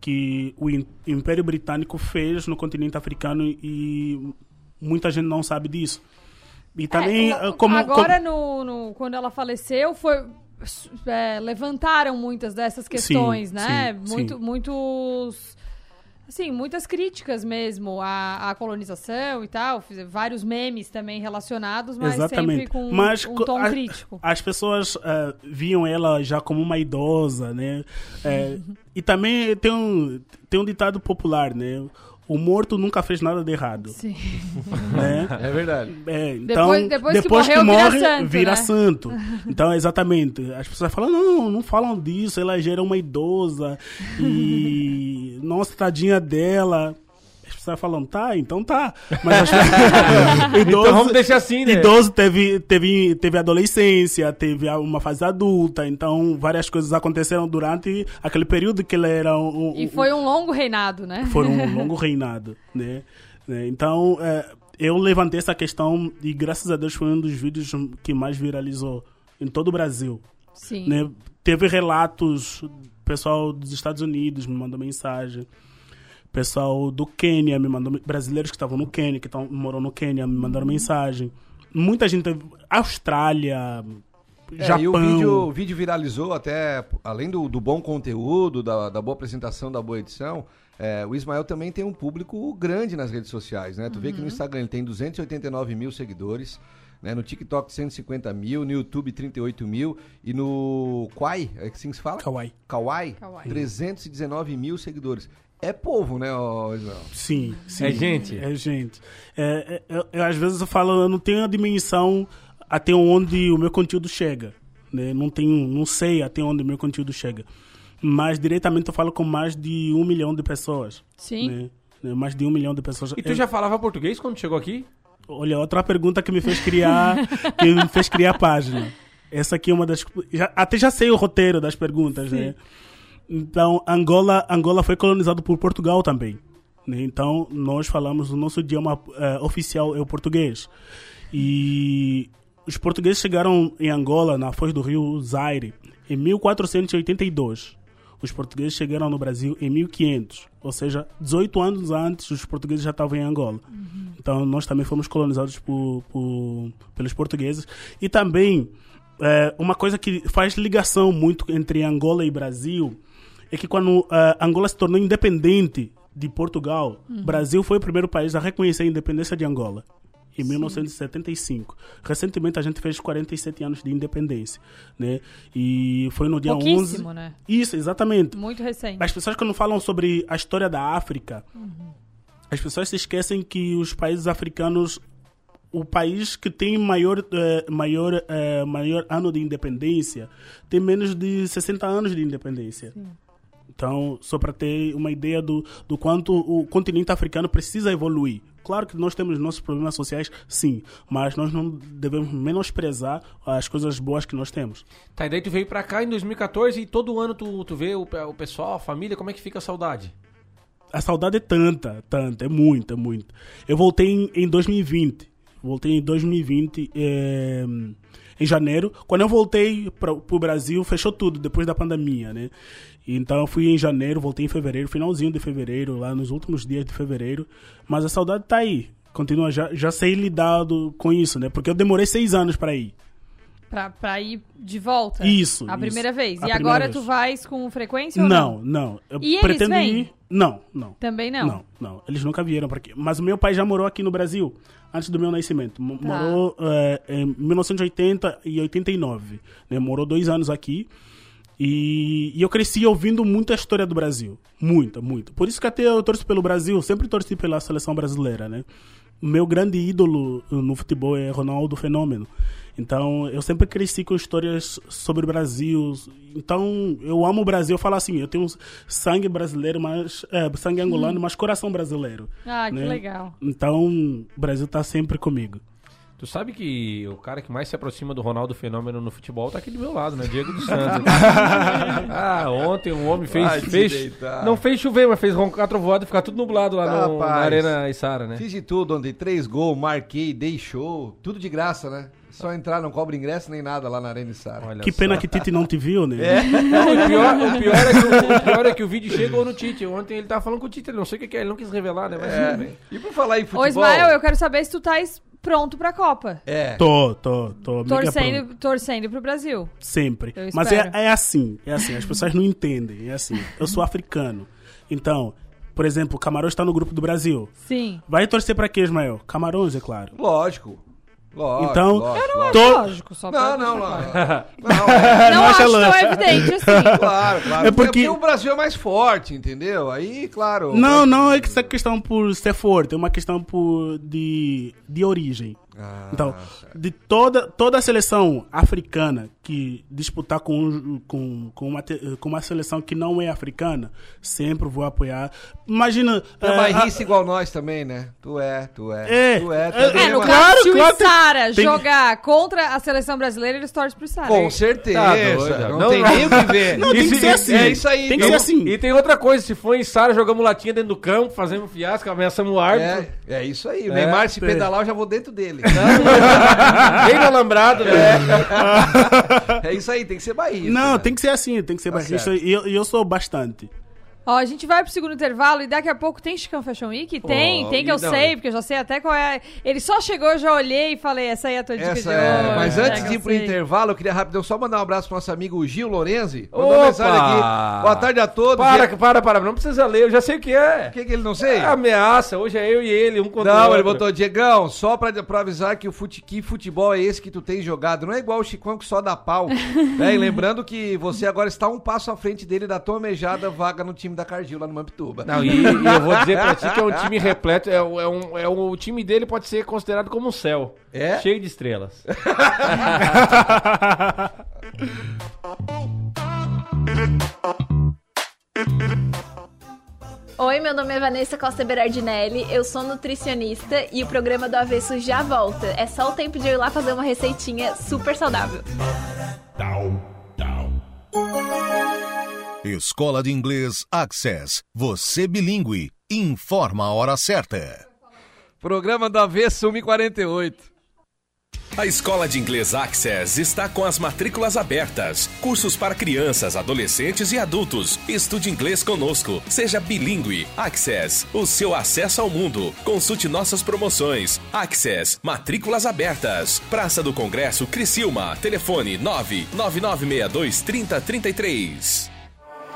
que o Im- Império Britânico fez no continente africano e muita gente não sabe disso. E também, É, eh, como, Agora, como- no, no- quando ela faleceu, foi, é, levantaram muitas dessas questões, Sim, né? sim, Muito, sim. Muitos. Assim, muitas críticas mesmo à, à colonização e tal. Vários memes também relacionados, mas sempre com Mas um tom a- crítico. As pessoas eh, viam ela já como uma idosa, né? Eh, e também tem um, tem um ditado popular, né? O morto nunca fez nada de errado. Sim. Né? É verdade. É, então, Depois- depois que que morreu, vira morre, santo, vira né? santo. Então, exatamente. As pessoas falam, não, não falam disso, ela já era uma idosa e... Nossa, tadinha dela. As pessoas falam, tá, então tá. Mas as... Então vamos deixar assim, né? Idoso teve, teve, teve adolescência, teve uma fase adulta, então várias coisas aconteceram durante aquele período que ele era um, um- E foi um longo reinado, né? foi um longo reinado, né? Né? Então, é, eu levantei essa questão e graças a Deus foi um dos vídeos que mais viralizou em todo o Brasil. Sim. Né? Teve relatos, o pessoal dos Estados Unidos me mandou mensagem, pessoal do Quênia me mandou, brasileiros que estavam no Quênia, que tão, moram no Quênia, me mandaram mensagem. Muita gente, Austrália, É, Japão. e o vídeo, o vídeo viralizou até, além do, do bom conteúdo, da, da boa apresentação, da boa edição, é, o Ismael também tem um público grande nas redes sociais, né? Tu vê que no Instagram ele tem 289 mil seguidores, né? no TikTok 150 mil, no YouTube 38 mil e no Quai, é que assim se fala? Kawaii. Kawaii, Kawaii. 319 mil seguidores. É povo, né, ô, Ismael? Sim, sim. É gente? É gente. É, é, eu- eu, às vezes eu falo, eu não tenho a dimensão até onde o meu conteúdo chega. Né? Não tenho, não sei até onde o meu conteúdo chega. Mas diretamente eu falo com mais de um milhão de pessoas. Sim. Né? Né? Mais de um milhão de pessoas. E tu É- já falava português quando chegou aqui? Olha, outra pergunta que me fez criar, que me fez criar a página. Essa aqui é uma das. já- até já sei o roteiro das perguntas, né? Então, Angola, Angola foi colonizado por Portugal também. né? Então, nós falamos, o nosso idioma eh, oficial é o português. E os portugueses chegaram em Angola, na foz do rio Zaire, em 1482. Os portugueses chegaram no Brasil em 1500, ou seja, 18 anos antes os portugueses já estavam em Angola. Então nós também fomos colonizados por, por- pelos portugueses. E também é, uma coisa que faz ligação muito entre Angola e Brasil é que quando eh, Angola se tornou independente de Portugal, Uhum. Brasil foi o primeiro país a reconhecer a independência de Angola. Em 1975. Recentemente a gente fez 47 anos de independência, né? E foi no dia 11. Pouquíssimo, né? Isso, exatamente. Muito recente. As pessoas quando falam sobre a história da África, Uhum. as pessoas se esquecem que os países africanos o país que tem maior, eh, maior, eh, maior ano de independência tem menos de 60 anos de independência. Então, só para ter uma ideia do, do quanto o continente africano precisa evoluir. Claro que nós temos nossos problemas sociais, sim, mas nós não devemos menosprezar as coisas boas que nós temos. Tá, e daí tu veio pra cá em 2014 e todo ano tu, tu vê o, o pessoal, a família, como é que fica a saudade? A saudade é tanta, tanta, é muita, muita. Eu voltei em, em 2020. Voltei em 2020, eh, em janeiro. Quando eu voltei para o Brasil, fechou tudo depois da pandemia, né? Então eu fui em janeiro, voltei em fevereiro, finalzinho de fevereiro, lá nos últimos dias de fevereiro. Mas a saudade tá aí. Continua, já, já sei lidar com isso, né? Porque eu demorei seis anos para ir. Pra, pra ir de volta? Isso, A isso. primeira vez. A e primeira agora vez. tu vais com frequência ou não? Não, não. Eu E eles pretendo vêm? ir. Não, não. Também não? Não, não. Eles nunca vieram para aqui. Mas meu pai já morou aqui no Brasil antes do meu nascimento. Tá. Morou eh, em 1980 e 89. Né? Morou dois anos aqui. E, e eu cresci ouvindo muita história do Brasil. Muita, muita. Por isso que até eu torço pelo Brasil. Sempre torci pela seleção brasileira, né? Meu grande ídolo no futebol é Ronaldo Fenômeno. Então, eu sempre cresci com histórias sobre o Brasil. Então, eu amo o Brasil. Eu falo assim, eu tenho sangue brasileiro, mas é, sangue angolano, Hum. mas coração brasileiro. Ah, que né? legal. Então, o Brasil tá sempre comigo. Tu sabe que o cara que mais se aproxima do Ronaldo Fenômeno no futebol tá aqui do meu lado, né? Diego dos Santos. ah, ontem um homem fez. Vai fez não fez chover, mas fez roncar trovoada e ficar tudo nublado lá no, na Arena Isara, né? Fiz de tudo ontem, três gols, marquei, dei show, tudo de graça, né? Só entrar, não cobra ingresso nem nada lá na Arena Sara. que pena que Tite não te viu, né? É. Não, o, pior, o, pior é que, o, o pior é que o vídeo chegou no Tite. Ontem ele tava falando com o Tite, ele não sei o que, que é, ele não quis revelar, né? Mas É. tudo bem. E por falar em Ô, futebol... Ismael, eu quero saber se tu estás pronto pra Copa. É. Tô, tô, tô. mega pronto. Torcendo, torcendo pro Brasil. Sempre. Eu Mas é, é assim, é assim, as pessoas não entendem, é assim. Eu sou africano. Então, por exemplo, Camarões está no grupo do Brasil. Sim. Vai torcer pra quê, Ismael? Camarões, é claro. Lógico. Lógico, Então, lógico, eu não lógico. acho Tô- lógico, só Não, não, não. claro. Não, é. Não acho tão evidente assim. Claro, claro. É porque- o Brasil é mais forte, entendeu? Aí, claro. Não, não é que essa questão por ser forte, é uma questão por de, de origem. Ah, então, de toda, toda a seleção africana que disputar com, com, com, uma, com uma seleção que não é africana, sempre vou apoiar. Imagina. É eh, bairrista a- igual nós também, né? Tu é, tu é. É. Tu é, tu É, é, É, no caso, se o claro, tem- Sara tem- jogar contra a seleção brasileira, eles torcem pro Sara. Com certeza. Tá não, Não, tem nem o que ver. Não, tem que ser assim. É isso aí. Tem que ser assim. E tem outra coisa, se for em Sara, jogamos latinha dentro do campo, fazemos fiasco, ameaçamos o árbitro. É, é isso aí. O É, Neymar, se tem. pedalar, eu já vou dentro dele. Bem no alambrado, né? É isso aí, tem que ser bairrista. Não, né? tem que ser assim, tem que ser Tá bairrista. certo. E eu, e eu sou bastante. Ó, a gente vai pro segundo intervalo e daqui a pouco tem Chicão Fashion Week? Tem, Oh, tem que eu não, sei, porque eu já sei até qual é. Ele só chegou, eu já olhei e falei, essa aí é a tua dica Essa de é, hoje. mas é antes de ir pro sei. intervalo, eu queria rapidão só mandar um abraço pro nosso amigo Gil Lorenzi. Mandou Opa! mensagem aqui. Boa tarde a todos. Para, E- para, para, não precisa ler, eu já sei o que é. O que, que ele não sei? É ameaça, hoje é eu e ele, um contra o Não, ele botou, Diegão, só pra, pra avisar que o fute, que futebol é esse que tu tem jogado. Não é igual o Chicão que só dá pau. né? E lembrando que você agora está um passo à frente dele da tua almejada vaga no time da Cardil lá no Mampituba. Não, e, e eu vou dizer pra ti que é um time repleto, é, um- é um, é um, o time dele pode ser considerado como um céu. É? Cheio de estrelas. Oi, meu nome é Vanessa Costa Berardinelli, eu sou nutricionista e o programa do Avesso já volta. É só o tempo de eu ir lá fazer uma receitinha super saudável. Escola de Inglês Access. Você bilíngue. Informa a hora certa. Programa do Avesso 148. A Escola de Inglês Access está com as matrículas abertas. Cursos para crianças, adolescentes e adultos. Estude inglês conosco. Seja bilíngue. Access, o seu acesso ao mundo. Consulte nossas promoções. Access, matrículas abertas. Praça do Congresso, Criciúma. Telefone 99962 3033.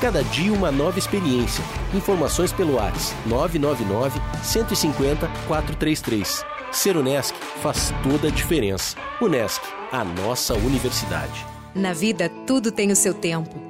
Cada dia uma nova experiência. Informações pelo WhatsApp 999 150 433. Ser Unesc faz toda a diferença. Unesc, a nossa universidade. Na vida, tudo tem o seu tempo.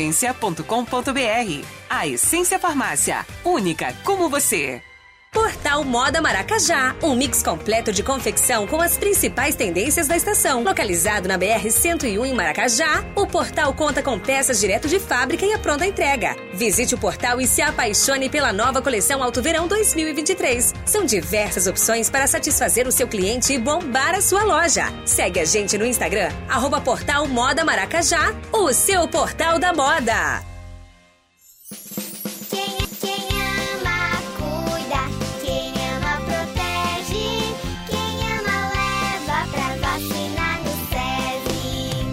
www.lojaessência.com.br. A Essência Farmácia, única como você. Portal Moda Maracajá, um mix completo de confecção com as principais tendências da estação. Localizado na BR-101 em Maracajá, o portal conta com peças direto de fábrica e a pronta entrega. Visite o portal e se apaixone pela nova coleção Alto Verão 2023. São diversas opções para satisfazer o seu cliente e bombar a sua loja. Segue a gente no Instagram, arroba Portal Moda Maracajá, o seu portal da moda. Quem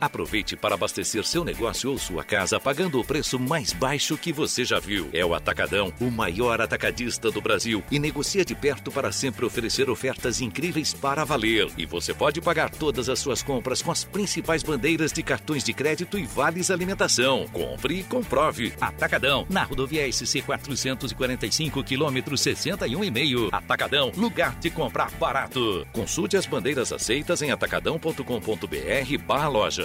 Aproveite para abastecer seu negócio ou sua casa pagando o preço mais baixo que você já viu. É o Atacadão, o maior atacadista do Brasil e negocia de perto para sempre oferecer ofertas incríveis para valer. E você pode pagar todas as suas compras com as principais bandeiras de cartões de crédito e vales alimentação. Compre e comprove. Atacadão, na rodovia SC 445, quilômetro 61,5. Atacadão, lugar de comprar barato. Consulte as bandeiras aceitas em atacadão.com.br barra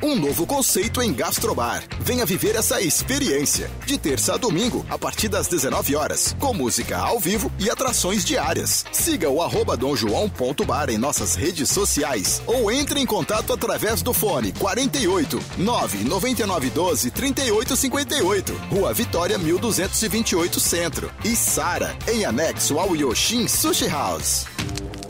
um novo conceito em gastrobar. Venha viver essa experiência. De terça a domingo, a partir das 19 horas, com música ao vivo e atrações diárias. Siga o arroba domjoão.bar em nossas redes sociais ou entre em contato através do fone 48 99912 3858, Rua Vitória 1228 Centro e Sara, em anexo ao Yoshin Sushi House.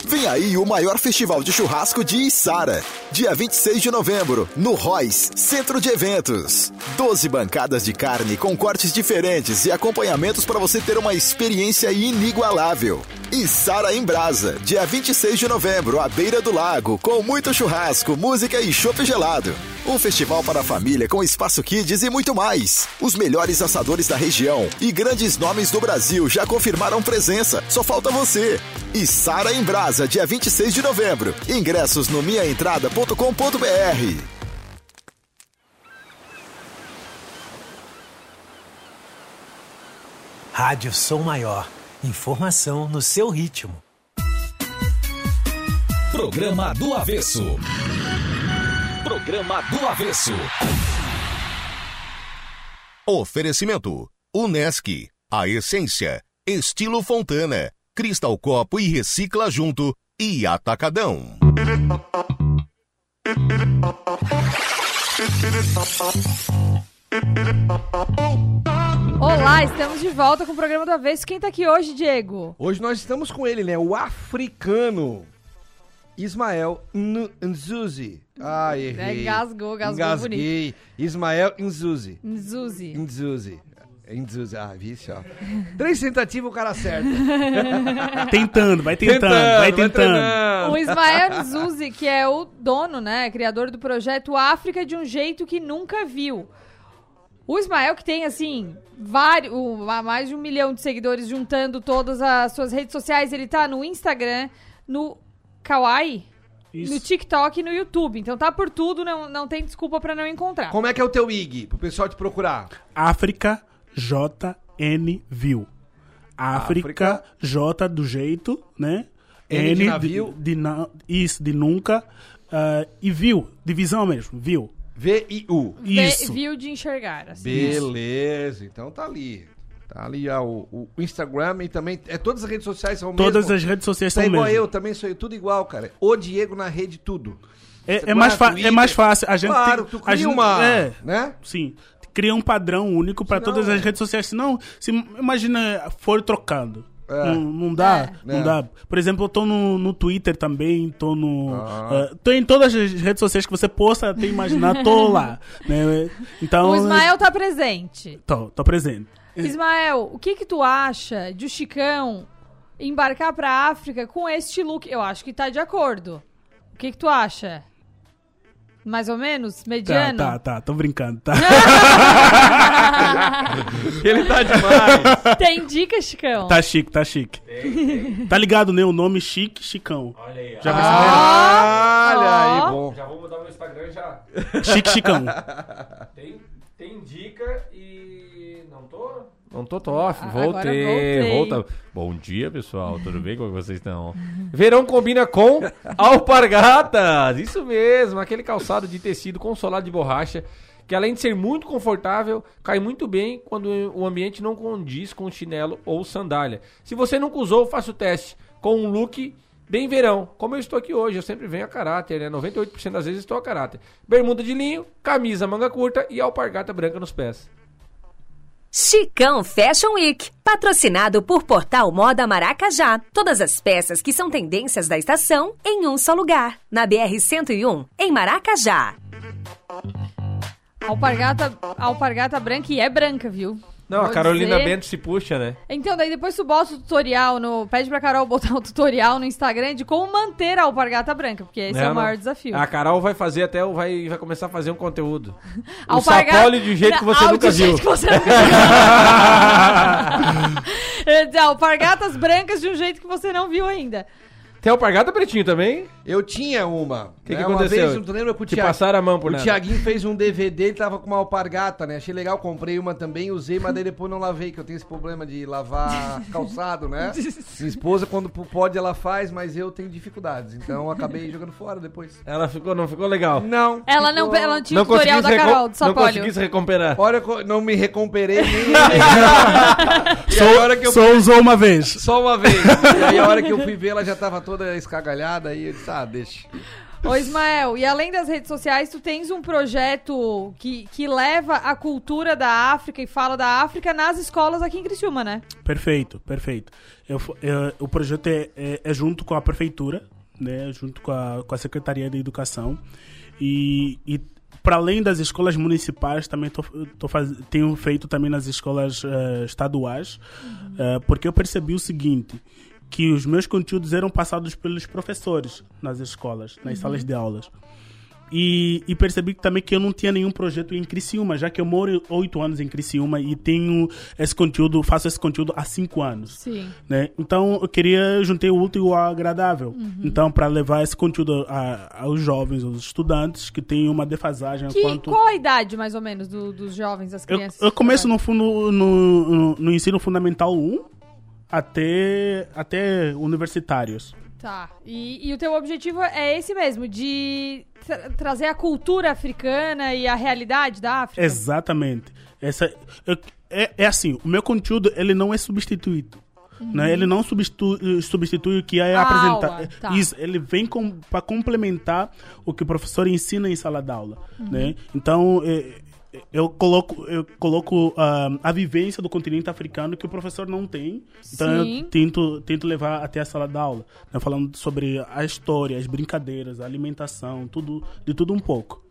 Vem aí o maior festival de churrasco de Içara. Dia 26 de novembro, no Royce, Centro de Eventos. 12 bancadas de carne com cortes diferentes e acompanhamentos para você ter uma experiência inigualável. Içara em Brasa, dia 26 de novembro, à beira do lago, com muito churrasco, música e chopp gelado. Um festival para a família com espaço kids e muito mais. Os melhores assadores da região e grandes nomes do Brasil já confirmaram presença. Só falta você. E Sara em Brasa, dia 26 de novembro. Ingressos no minhaentrada.com.br. Rádio Som Maior. Informação no seu ritmo. Programa do Avesso. Programa do Avesso. Oferecimento: Unesc, a essência, estilo Fontana, Cristal Copo e Recicla Junto e Atacadão. Olá, estamos de volta com o programa do Avesso. Quem tá aqui hoje, Diego? Hoje nós estamos com ele, né? O africano Ismael Nzuzi. Ah, errei. É, engasgou, gasgou Engasguei. Ismael Nzuzi. Nzuzi. Nzuzi. Nzuzi. Ah, vice, ó. Três tentativas o cara acerta. Tentando, vai tentando, vai tentando. O Ismael Nzuzi, que é o dono, né, criador do projeto África de um jeito que nunca viu. O Ismael, que tem, assim, vários, mais de um milhão de seguidores juntando todas as suas redes sociais, ele tá no Instagram, no Kawaii, no TikTok e no YouTube. Então tá por tudo, não, não tem desculpa pra não encontrar. Como é que é o teu IG? Pro pessoal te procurar. África JN View. África, África. J do jeito, né? N de navio. de, na- isso, de nunca. ah, e View, divisão mesmo, View. V-I-U. Isso. Viu de enxergar, assim. Beleza, então tá ali. Tá ali ó, o, o Instagram e também. É, todas as redes sociais são Todas mesmo? as redes sociais Tá são igual mesmo. eu, também sou eu, tudo igual, cara. O Diego na rede, tudo. É, é mais é mais fácil. A gente Claro, tem, tu a cria gente, uma, É, né? Sim. Cria um padrão único para todas as redes sociais. Senão, se imagina for trocando. É. Não, não dá, É. não É. dá. Por exemplo, eu tô no, no Twitter também, tô no. Ah. eh, tô em todas as redes sociais que você possa até imaginar, tô lá. Né? Então. O Ismael tá presente. Tô, tô presente. Ismael, o que que tu acha de o Chicão embarcar pra África com este look? Eu acho que tá de acordo. O que que tu acha? Mais ou menos? Tá, Mediano? tá, tá, tô brincando, tá? Ele tá demais. Tem dica, Chicão? Tá chique, tá chique. Tá ligado, né? O nome chique, Chicão. Olha aí, ó. Já perceberam? Olha aí, bom. Já vou mudar meu Instagram já. Chique, Chicão. Tem, tem dica e. Não tô? Não tô top. Ah, agora Voltei. voltei. Volta. Bom dia, pessoal. Tudo bem? Como vocês estão? Verão combina com alpargatas. Isso mesmo. Aquele calçado de tecido consolado de borracha. Que além de ser muito confortável, cai muito bem quando o ambiente não condiz com chinelo ou sandália. Se você nunca usou, faça o teste com um look bem verão. Como eu estou aqui hoje, eu sempre venho a caráter, né? 98% das vezes estou a caráter. Bermuda de linho, camisa manga curta e alpargata branca nos pés. Chicão Fashion Week, patrocinado por Portal Moda Maracajá. Todas as peças que são tendências da estação em um só lugar. Na BR-101, em Maracajá. Alpargata, alpargata branca e é branca, viu? Não, a Vou Carolina dizer- Bento se puxa, né? Então, daí depois tu bota o tutorial no. Pede pra Carol botar o tutorial no Instagram de como manter a alpargata branca, porque esse é Não, o não. maior desafio. A Carol vai fazer até, o- vai, vai começar a fazer um conteúdo. O Alpargata- sapólio de um jeito que você Não, nunca de jeito viu. que você Eu dizer, Alpargatas brancas de um jeito que você não viu ainda. Tem alpargata pretinho também? Eu tinha uma. Que que né? aconteceu? Uma vez, tu lembra que o Thiago- passaram a mão por O nada. Tiaguinho fez um DVD, ele tava com uma alpargata, né? Achei legal, comprei uma também, usei, mas daí depois não lavei, que eu tenho esse problema de lavar calçado, né? Minha esposa, quando pode, ela faz, mas eu tenho dificuldades. Então eu acabei jogando fora depois. Ela ficou, não ficou legal? Não. Ela não, ficou- ela não tinha o tutorial da Carol, do Não sapólio. consegui se recuperar. Olha, não me recuperei nem. Só, a hora que eu só usou uma vez. Só uma vez. E aí a hora que eu fui ver, ela já tava toda escagalhada, aí eu disse, ah, deixa. Ô, Ismael, e além das redes sociais, tu tens um projeto que, que leva a cultura da África e fala da África nas escolas aqui em Criciúma, né? Perfeito, perfeito. Eu, eu- o projeto é, é- é junto com a prefeitura, né, junto com a, com a Secretaria de Educação. E, e para além das escolas municipais, também tô, tô faz, tenho feito também nas escolas eh, estaduais, eh, porque eu percebi o seguinte, que os meus conteúdos eram passados pelos professores nas escolas, nas Uhum. salas de aulas. E, e percebi também que eu não tinha nenhum projeto em Criciúma, já que eu moro oito anos em Criciúma e tenho esse conteúdo, faço esse conteúdo há cinco anos. Sim. Né? Então eu queria juntar o útil ao agradável. Uhum. Então, para levar esse conteúdo a- aos jovens, aos estudantes que têm uma defasagem Que, quanto. Qual a idade, mais ou menos, do- dos jovens, das Eu, crianças? eu começo no, fundo, no, no, no ensino fundamental 1 até, até universitários. Tá. E, e o teu objetivo é esse mesmo, de tra- trazer a cultura africana e a realidade da África? Exatamente. Essa, eu- é, é assim, o meu conteúdo ele não é substituído. Uhum. Né? Ele não substitui, substitui o que é apresentado. tá. Isso, ele vem para complementar o que o professor ensina em sala de aula. Uhum. Né? Então, é, eu coloco, eu coloco ah, a vivência do continente africano que o professor não tem. Então, Sim. eu tento, tento levar até a sala de aula. Né? Falando sobre a história, as brincadeiras, a alimentação, tudo, de tudo um pouco.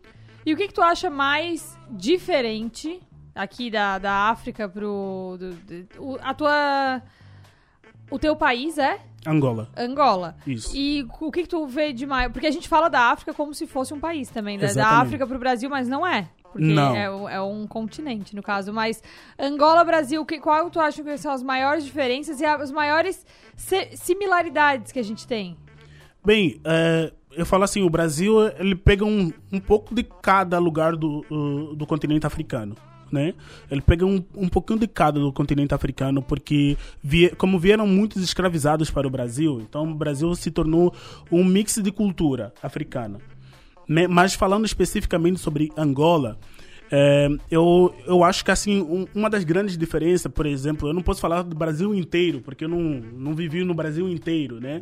E o que, que tu acha mais diferente aqui da, da África pro. do- do- o- a tua. O teu país é? Angola. Angola. Isso. E o que, que tu vê de mais? Porque a gente fala da África como se fosse um país também, da, da. África pro Brasil, mas não é. Porque. É, é um continente, no caso. Mas Angola, Brasil, que, qual tu acha que são as maiores diferenças e as maiores similaridades que a gente tem? Bem, é, eu falo assim, o Brasil ele pega um, um pouco de cada lugar do, uh, do continente africano. Né? Ele pega um, um pouquinho de cada do continente africano, porque vie- como vieram muitos escravizados para o Brasil, então o Brasil se tornou um mix de cultura africana. Mas falando especificamente sobre Angola, é, eu, eu acho que assim um- uma das grandes diferenças, por exemplo, eu não posso falar do Brasil inteiro, porque eu não, não vivi no Brasil inteiro, né?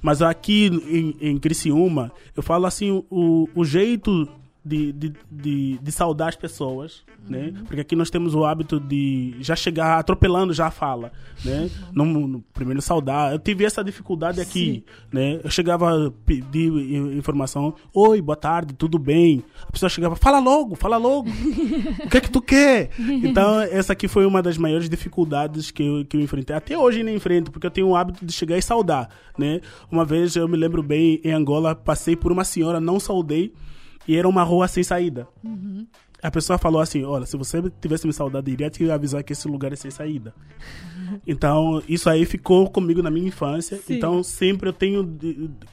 Mas aqui em, em Criciúma, eu falo assim, o, o jeito de, de, de, de saudar as pessoas, né? Porque aqui nós temos o hábito de já chegar atropelando já a fala, né? No, no primeiro saudar. Eu tive essa dificuldade aqui, né? Eu chegava a pedir i- informação, oi, boa tarde, tudo bem? A pessoa chegava, fala logo, fala logo. o que é que tu quer? Então, essa aqui foi uma das maiores dificuldades que eu, que eu enfrentei. Até hoje ainda enfrento, porque eu tenho o hábito de chegar e saudar, né? Uma vez, eu me lembro bem, em Angola, passei por uma senhora, não saudei, e era uma rua sem saída. A pessoa falou assim: Olha, se você tivesse me saudado, iria te avisar que esse lugar é sem saída. Então, isso aí ficou comigo na minha infância. Sim. Então, sempre eu tenho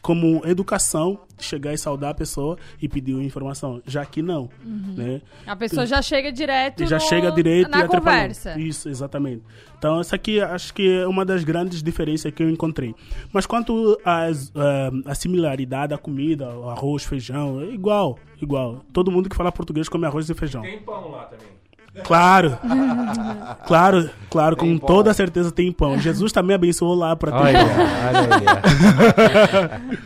como educação chegar e saudar a pessoa e pedir uma informação. Já que não. Uhum. Né? A pessoa já chega direto E já no- chega direito na e conversa. Isso, exatamente. Então, essa aqui acho que é uma das grandes diferenças que eu encontrei. Mas quanto às, ah, à similaridade da comida, arroz, feijão, é igual, igual. Todo mundo que fala português come arroz e feijão. Tem pão lá também. Claro. claro, claro, com Tem pão. toda certeza tem pão. Jesus também abençoou lá para ter Olha, pão.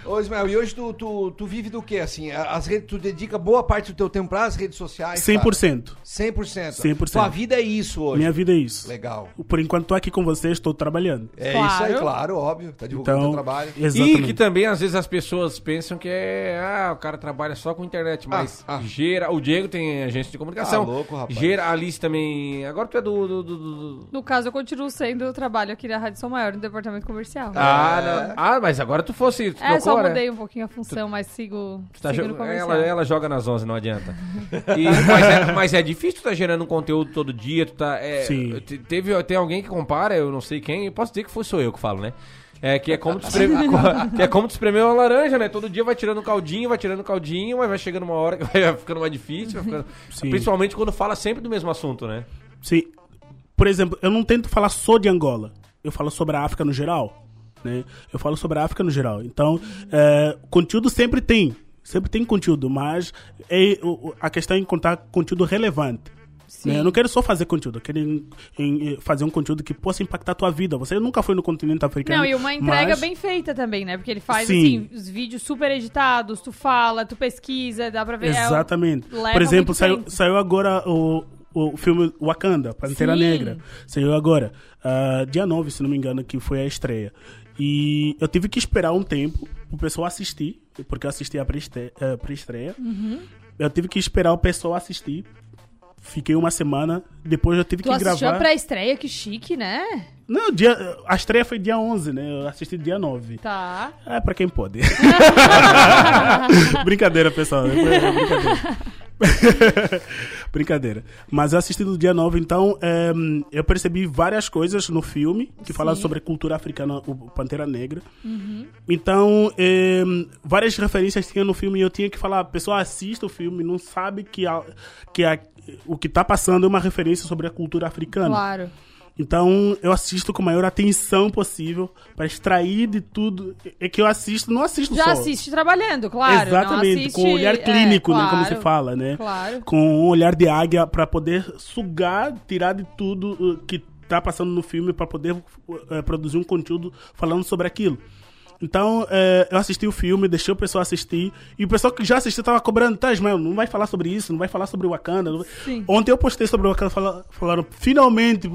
Ô, Ismael, e hoje tu, tu, tu vive do quê, assim? As redes, tu dedica boa parte do teu tempo para as redes sociais? 100%. Cara? 100%. 100%. Tua vida é isso hoje. Minha vida é isso. Legal. Por enquanto tô aqui com vocês, estou trabalhando. É isso aí, claro, óbvio. Tá divulgando Então, teu trabalho. Exatamente. E que também, às vezes, as pessoas pensam que é. Ah, o cara trabalha só com internet, mas gera. O Diego tem agência de comunicação. Ah, louco, rapaz. Gera Alice também. Agora tu é do. do, do- do- No caso, eu continuo sendo, eu trabalho aqui na Rádio São Maior, no departamento comercial. Ah, não. ah, mas agora tu fosse. Tu É, só trocou, né? mudei um pouquinho a função, mas sigo, Tu tá sigo jo- no comercial. ela, ela joga nas 11, não adianta. E- mas, é, mas é difícil tu tá gerando um conteúdo todo dia, tu tá... é, Sim. te- Teve, tem alguém que compara, eu não sei quem, eu posso dizer que foi sou eu que falo, né? É, que é como tu espremer, que é como tu espremer uma laranja, né? Todo dia vai tirando caldinho, vai tirando caldinho, mas vai chegando uma hora que vai ficando mais difícil, ficando- principalmente quando fala sempre do mesmo assunto, né? Sim. Por exemplo, eu não tento falar só de Angola. Eu falo sobre a África no geral. Né? Eu falo sobre a África no geral. Então, é, conteúdo sempre tem. Sempre tem conteúdo, mas é, a questão é encontrar conteúdo relevante. Né? Eu não quero só fazer conteúdo, eu quero em- em- fazer um conteúdo que possa impactar a tua vida. Você nunca foi no continente africano. Não, e uma entrega mas- bem feita também, né? Porque ele faz, Sim. assim, os vídeos super editados, tu fala, tu pesquisa, dá pra ver. é, Exatamente. leva Por exemplo, saiu, saiu agora o, o filme Wakanda, Pantera Sim. Negra. Saiu agora. ah, dia 9, se não me engano, que foi a estreia. E eu tive que esperar um tempo o pessoal assistir, porque eu assisti a eh, pré-estreia. Uhum. Eu tive que esperar o pessoal assistir. Fiquei uma semana, depois eu tive Tu que assistiu gravar. a pré-estreia, que chique, né? Não, dia, a estreia foi dia 11, né? Eu assisti dia 9. Tá. É pra quem pode. brincadeira, pessoal. É Brincadeira. brincadeira. Mas eu assisti no dia 9, então eh, eu percebi várias coisas no filme que falam sobre a cultura africana, o Pantera Negra. Uhum. Então, eh, várias referências tinha no filme e eu tinha que falar, pessoal, assista o filme, não sabe que, a, que a, o que tá passando é uma referência sobre a cultura africana. Claro. Então, eu assisto com a maior atenção possível para extrair de tudo. É que eu assisto, não assisto Já só. assiste trabalhando, claro. Exatamente, assiste- com um olhar é, clínico, né, como claro, se fala, né? Claro. Com um olhar de águia para poder sugar, tirar de tudo uh, que tá passando no filme para poder uh, produzir um conteúdo falando sobre aquilo. Então, eh, eu assisti o filme, deixei o pessoal assistir, e o pessoal que já assistiu tava cobrando, tá, Ismael, não vai falar sobre isso, não vai falar sobre Wakanda. não vai-" Sim. Ontem eu postei sobre Wakanda, fala- falaram, finalmente,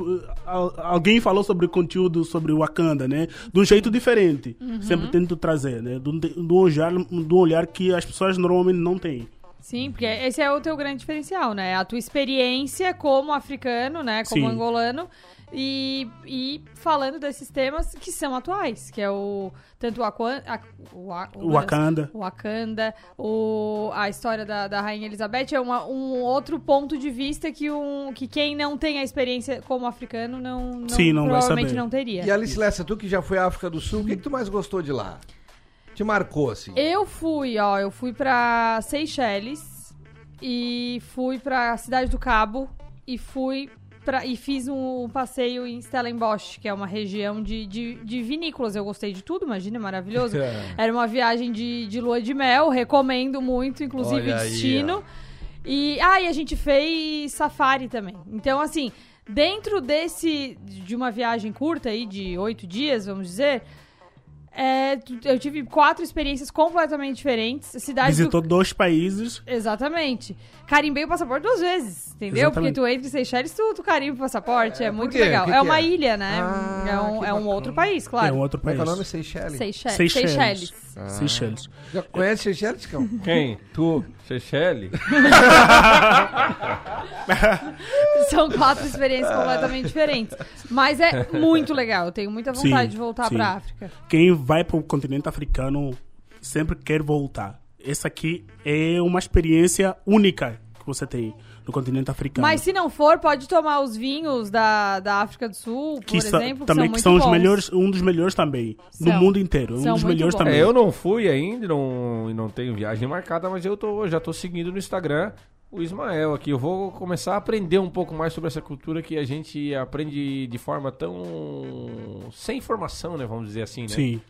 al- alguém falou sobre o conteúdo sobre Wakanda, né? De um jeito diferente. Uhum. Sempre tento trazer, né? De um, de um olhar, de um olhar que as pessoas normalmente não têm. Sim, porque esse é o teu grande diferencial, né? A tua experiência como africano, né? Como Sim. angolano. E, e falando desses temas que são atuais, que é o tanto o, Aquan, a, o, Wa- O Wakanda. o Wakanda, o, a história da, da Rainha Elizabeth é uma- um outro ponto de vista que, um, que quem não tem a experiência como africano não, não, Sim, não provavelmente não teria. E Alice Lessa, tu que já foi à África do Sul, o que, que tu mais gostou de lá? Te marcou, assim? Eu fui, ó, eu fui pra Seychelles e fui pra Cidade do Cabo e fui pra, e fiz um passeio em Stellenbosch, que é uma região de, de, de vinícolas. Eu gostei de tudo, imagina, é maravilhoso. É. Era uma viagem de, de lua de mel, recomendo muito, inclusive Olha o aí, destino. E, ah, e a gente fez safari também. Então, assim, dentro desse, de uma viagem curta aí, de oito dias, vamos dizer, é, eu tive quatro experiências completamente diferentes. Cidade Visitou do... dois países. Exatamente. Carimbei o passaporte duas vezes, entendeu? Exatamente. Porque tu entra em Seychelles, tu, tu carimba o passaporte. É, muito quê? legal. Que é que uma é? ilha, né? Ah, é um, é um outro país, claro. É um outro Como é que é o país. nome? Seychelles? Seychelles. Seychelles. Seychelles. Ah. Seychelles. Já conhece Seychelles, Cão? Quem? Tu? Seychelles? São quatro experiências completamente diferentes. Mas é muito legal. Eu tenho muita vontade Sim, de voltar sim. pra África. Quem vai para o continente africano sempre quer voltar. Essa aqui é uma experiência única que você tem no continente africano. Mas se não for, pode tomar os vinhos da, da África do Sul, por que são- exemplo, que também são que muito são os bons. melhores, um dos melhores também no São. mundo inteiro, um dos melhores bons. também. É, eu não fui ainda e não, e não tenho viagem marcada, mas eu tô, já tô seguindo no Instagram o Ismael aqui. Eu vou começar a aprender um pouco mais sobre essa cultura que a gente aprende de forma tão. sem informação, né? Vamos dizer assim, né? Sim.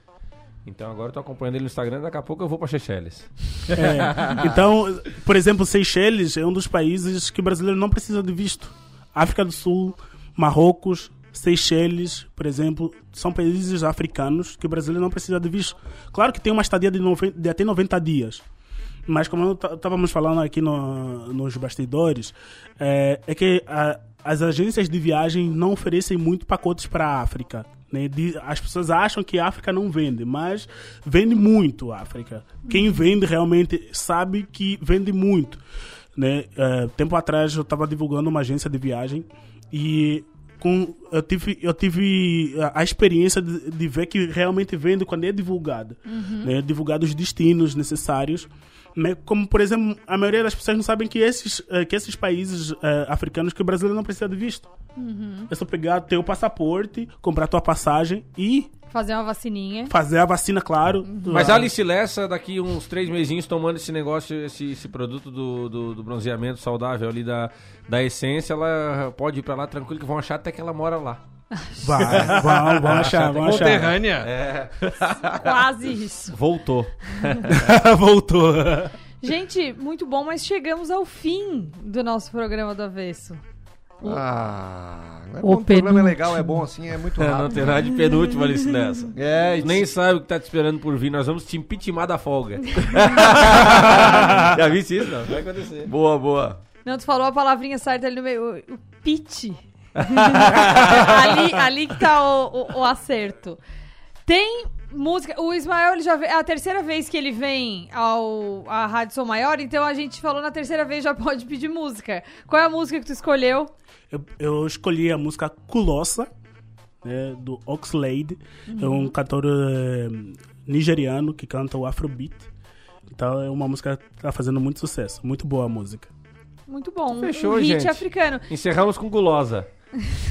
Então agora eu tô acompanhando ele no Instagram, daqui a pouco eu vou pra Seychelles. É. Então, por exemplo, Seychelles é um dos países que o brasileiro não precisa de visto. África do Sul, Marrocos, Seychelles, por exemplo, são países africanos que o brasileiro não precisa de visto. Claro que tem uma estadia de, de até 90 dias. Mas como estávamos falando aqui no- nos bastidores, é, é que a- as agências de viagem não oferecem muito pacotes para a África. Né? As pessoas acham que a África não vende, mas vende muito a África. Quem vende realmente sabe que vende muito. Né? É, tempo atrás eu estava divulgando uma agência de viagem e com, eu tive, eu tive a, a experiência de, de ver que realmente vende quando é divulgado. Uhum. Né? Divulgado os destinos necessários. Como, por exemplo, a maioria das pessoas não sabem que esses, eh, que esses países eh, africanos que o brasileiro não precisa de visto. Uhum. É só pegar teu passaporte, comprar tua passagem e Fazer uma vacininha. fazer a vacina, claro. Mas lá. a Alice Lessa, daqui uns três mesinhos, tomando esse negócio, esse, esse produto do, do, do bronzeamento saudável ali da, da essência, ela pode ir pra lá tranquilo que vão achar até que ela mora lá. Vai, vão, vão achar, vão achar. Conterrânea. É. Quase isso. Voltou. Voltou. Gente, muito bom, mas chegamos ao fim do nosso programa do Avesso. Ah, não é O bom, o programa é legal, é bom assim, é muito É, rápido. não tem nada de penúltimo ali nessa. É, nem sabe o que tá te esperando por vir. Nós vamos te impeachment da folga. Já viste isso? Não, vai acontecer. Boa, boa. Não, tu falou a palavrinha certa ali no meio. O, o pitch. ali, ali que tá o, o- o acerto. Tem música. O Ismael, ele já é a terceira vez que ele vem ao à Rádio Som Maior, então a gente falou na terceira vez já pode pedir música. Qual é a música que tu escolheu? Eu, eu escolhi a música Kulosa, né, do Oxlade. É Uhum. um cantor eh, nigeriano que canta o Afrobeat. Então é uma música que tá fazendo muito sucesso. Muito boa a música. Muito bom. Fechou, um hit gente. africano. Encerramos com gulosa.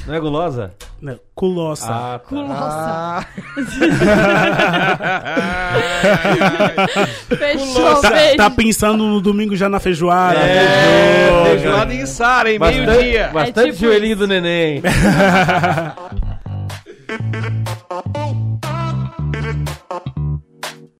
Não é gulosa? Não, Kulosa. Ah, tá. Culosa. Ah. Fechou, Tá, beijo. tá pensando no domingo já na feijoada. É, Feijoada. feijoada em Sara, hein? Bastante, Meio-dia. bastante É tipo joelhinho do neném.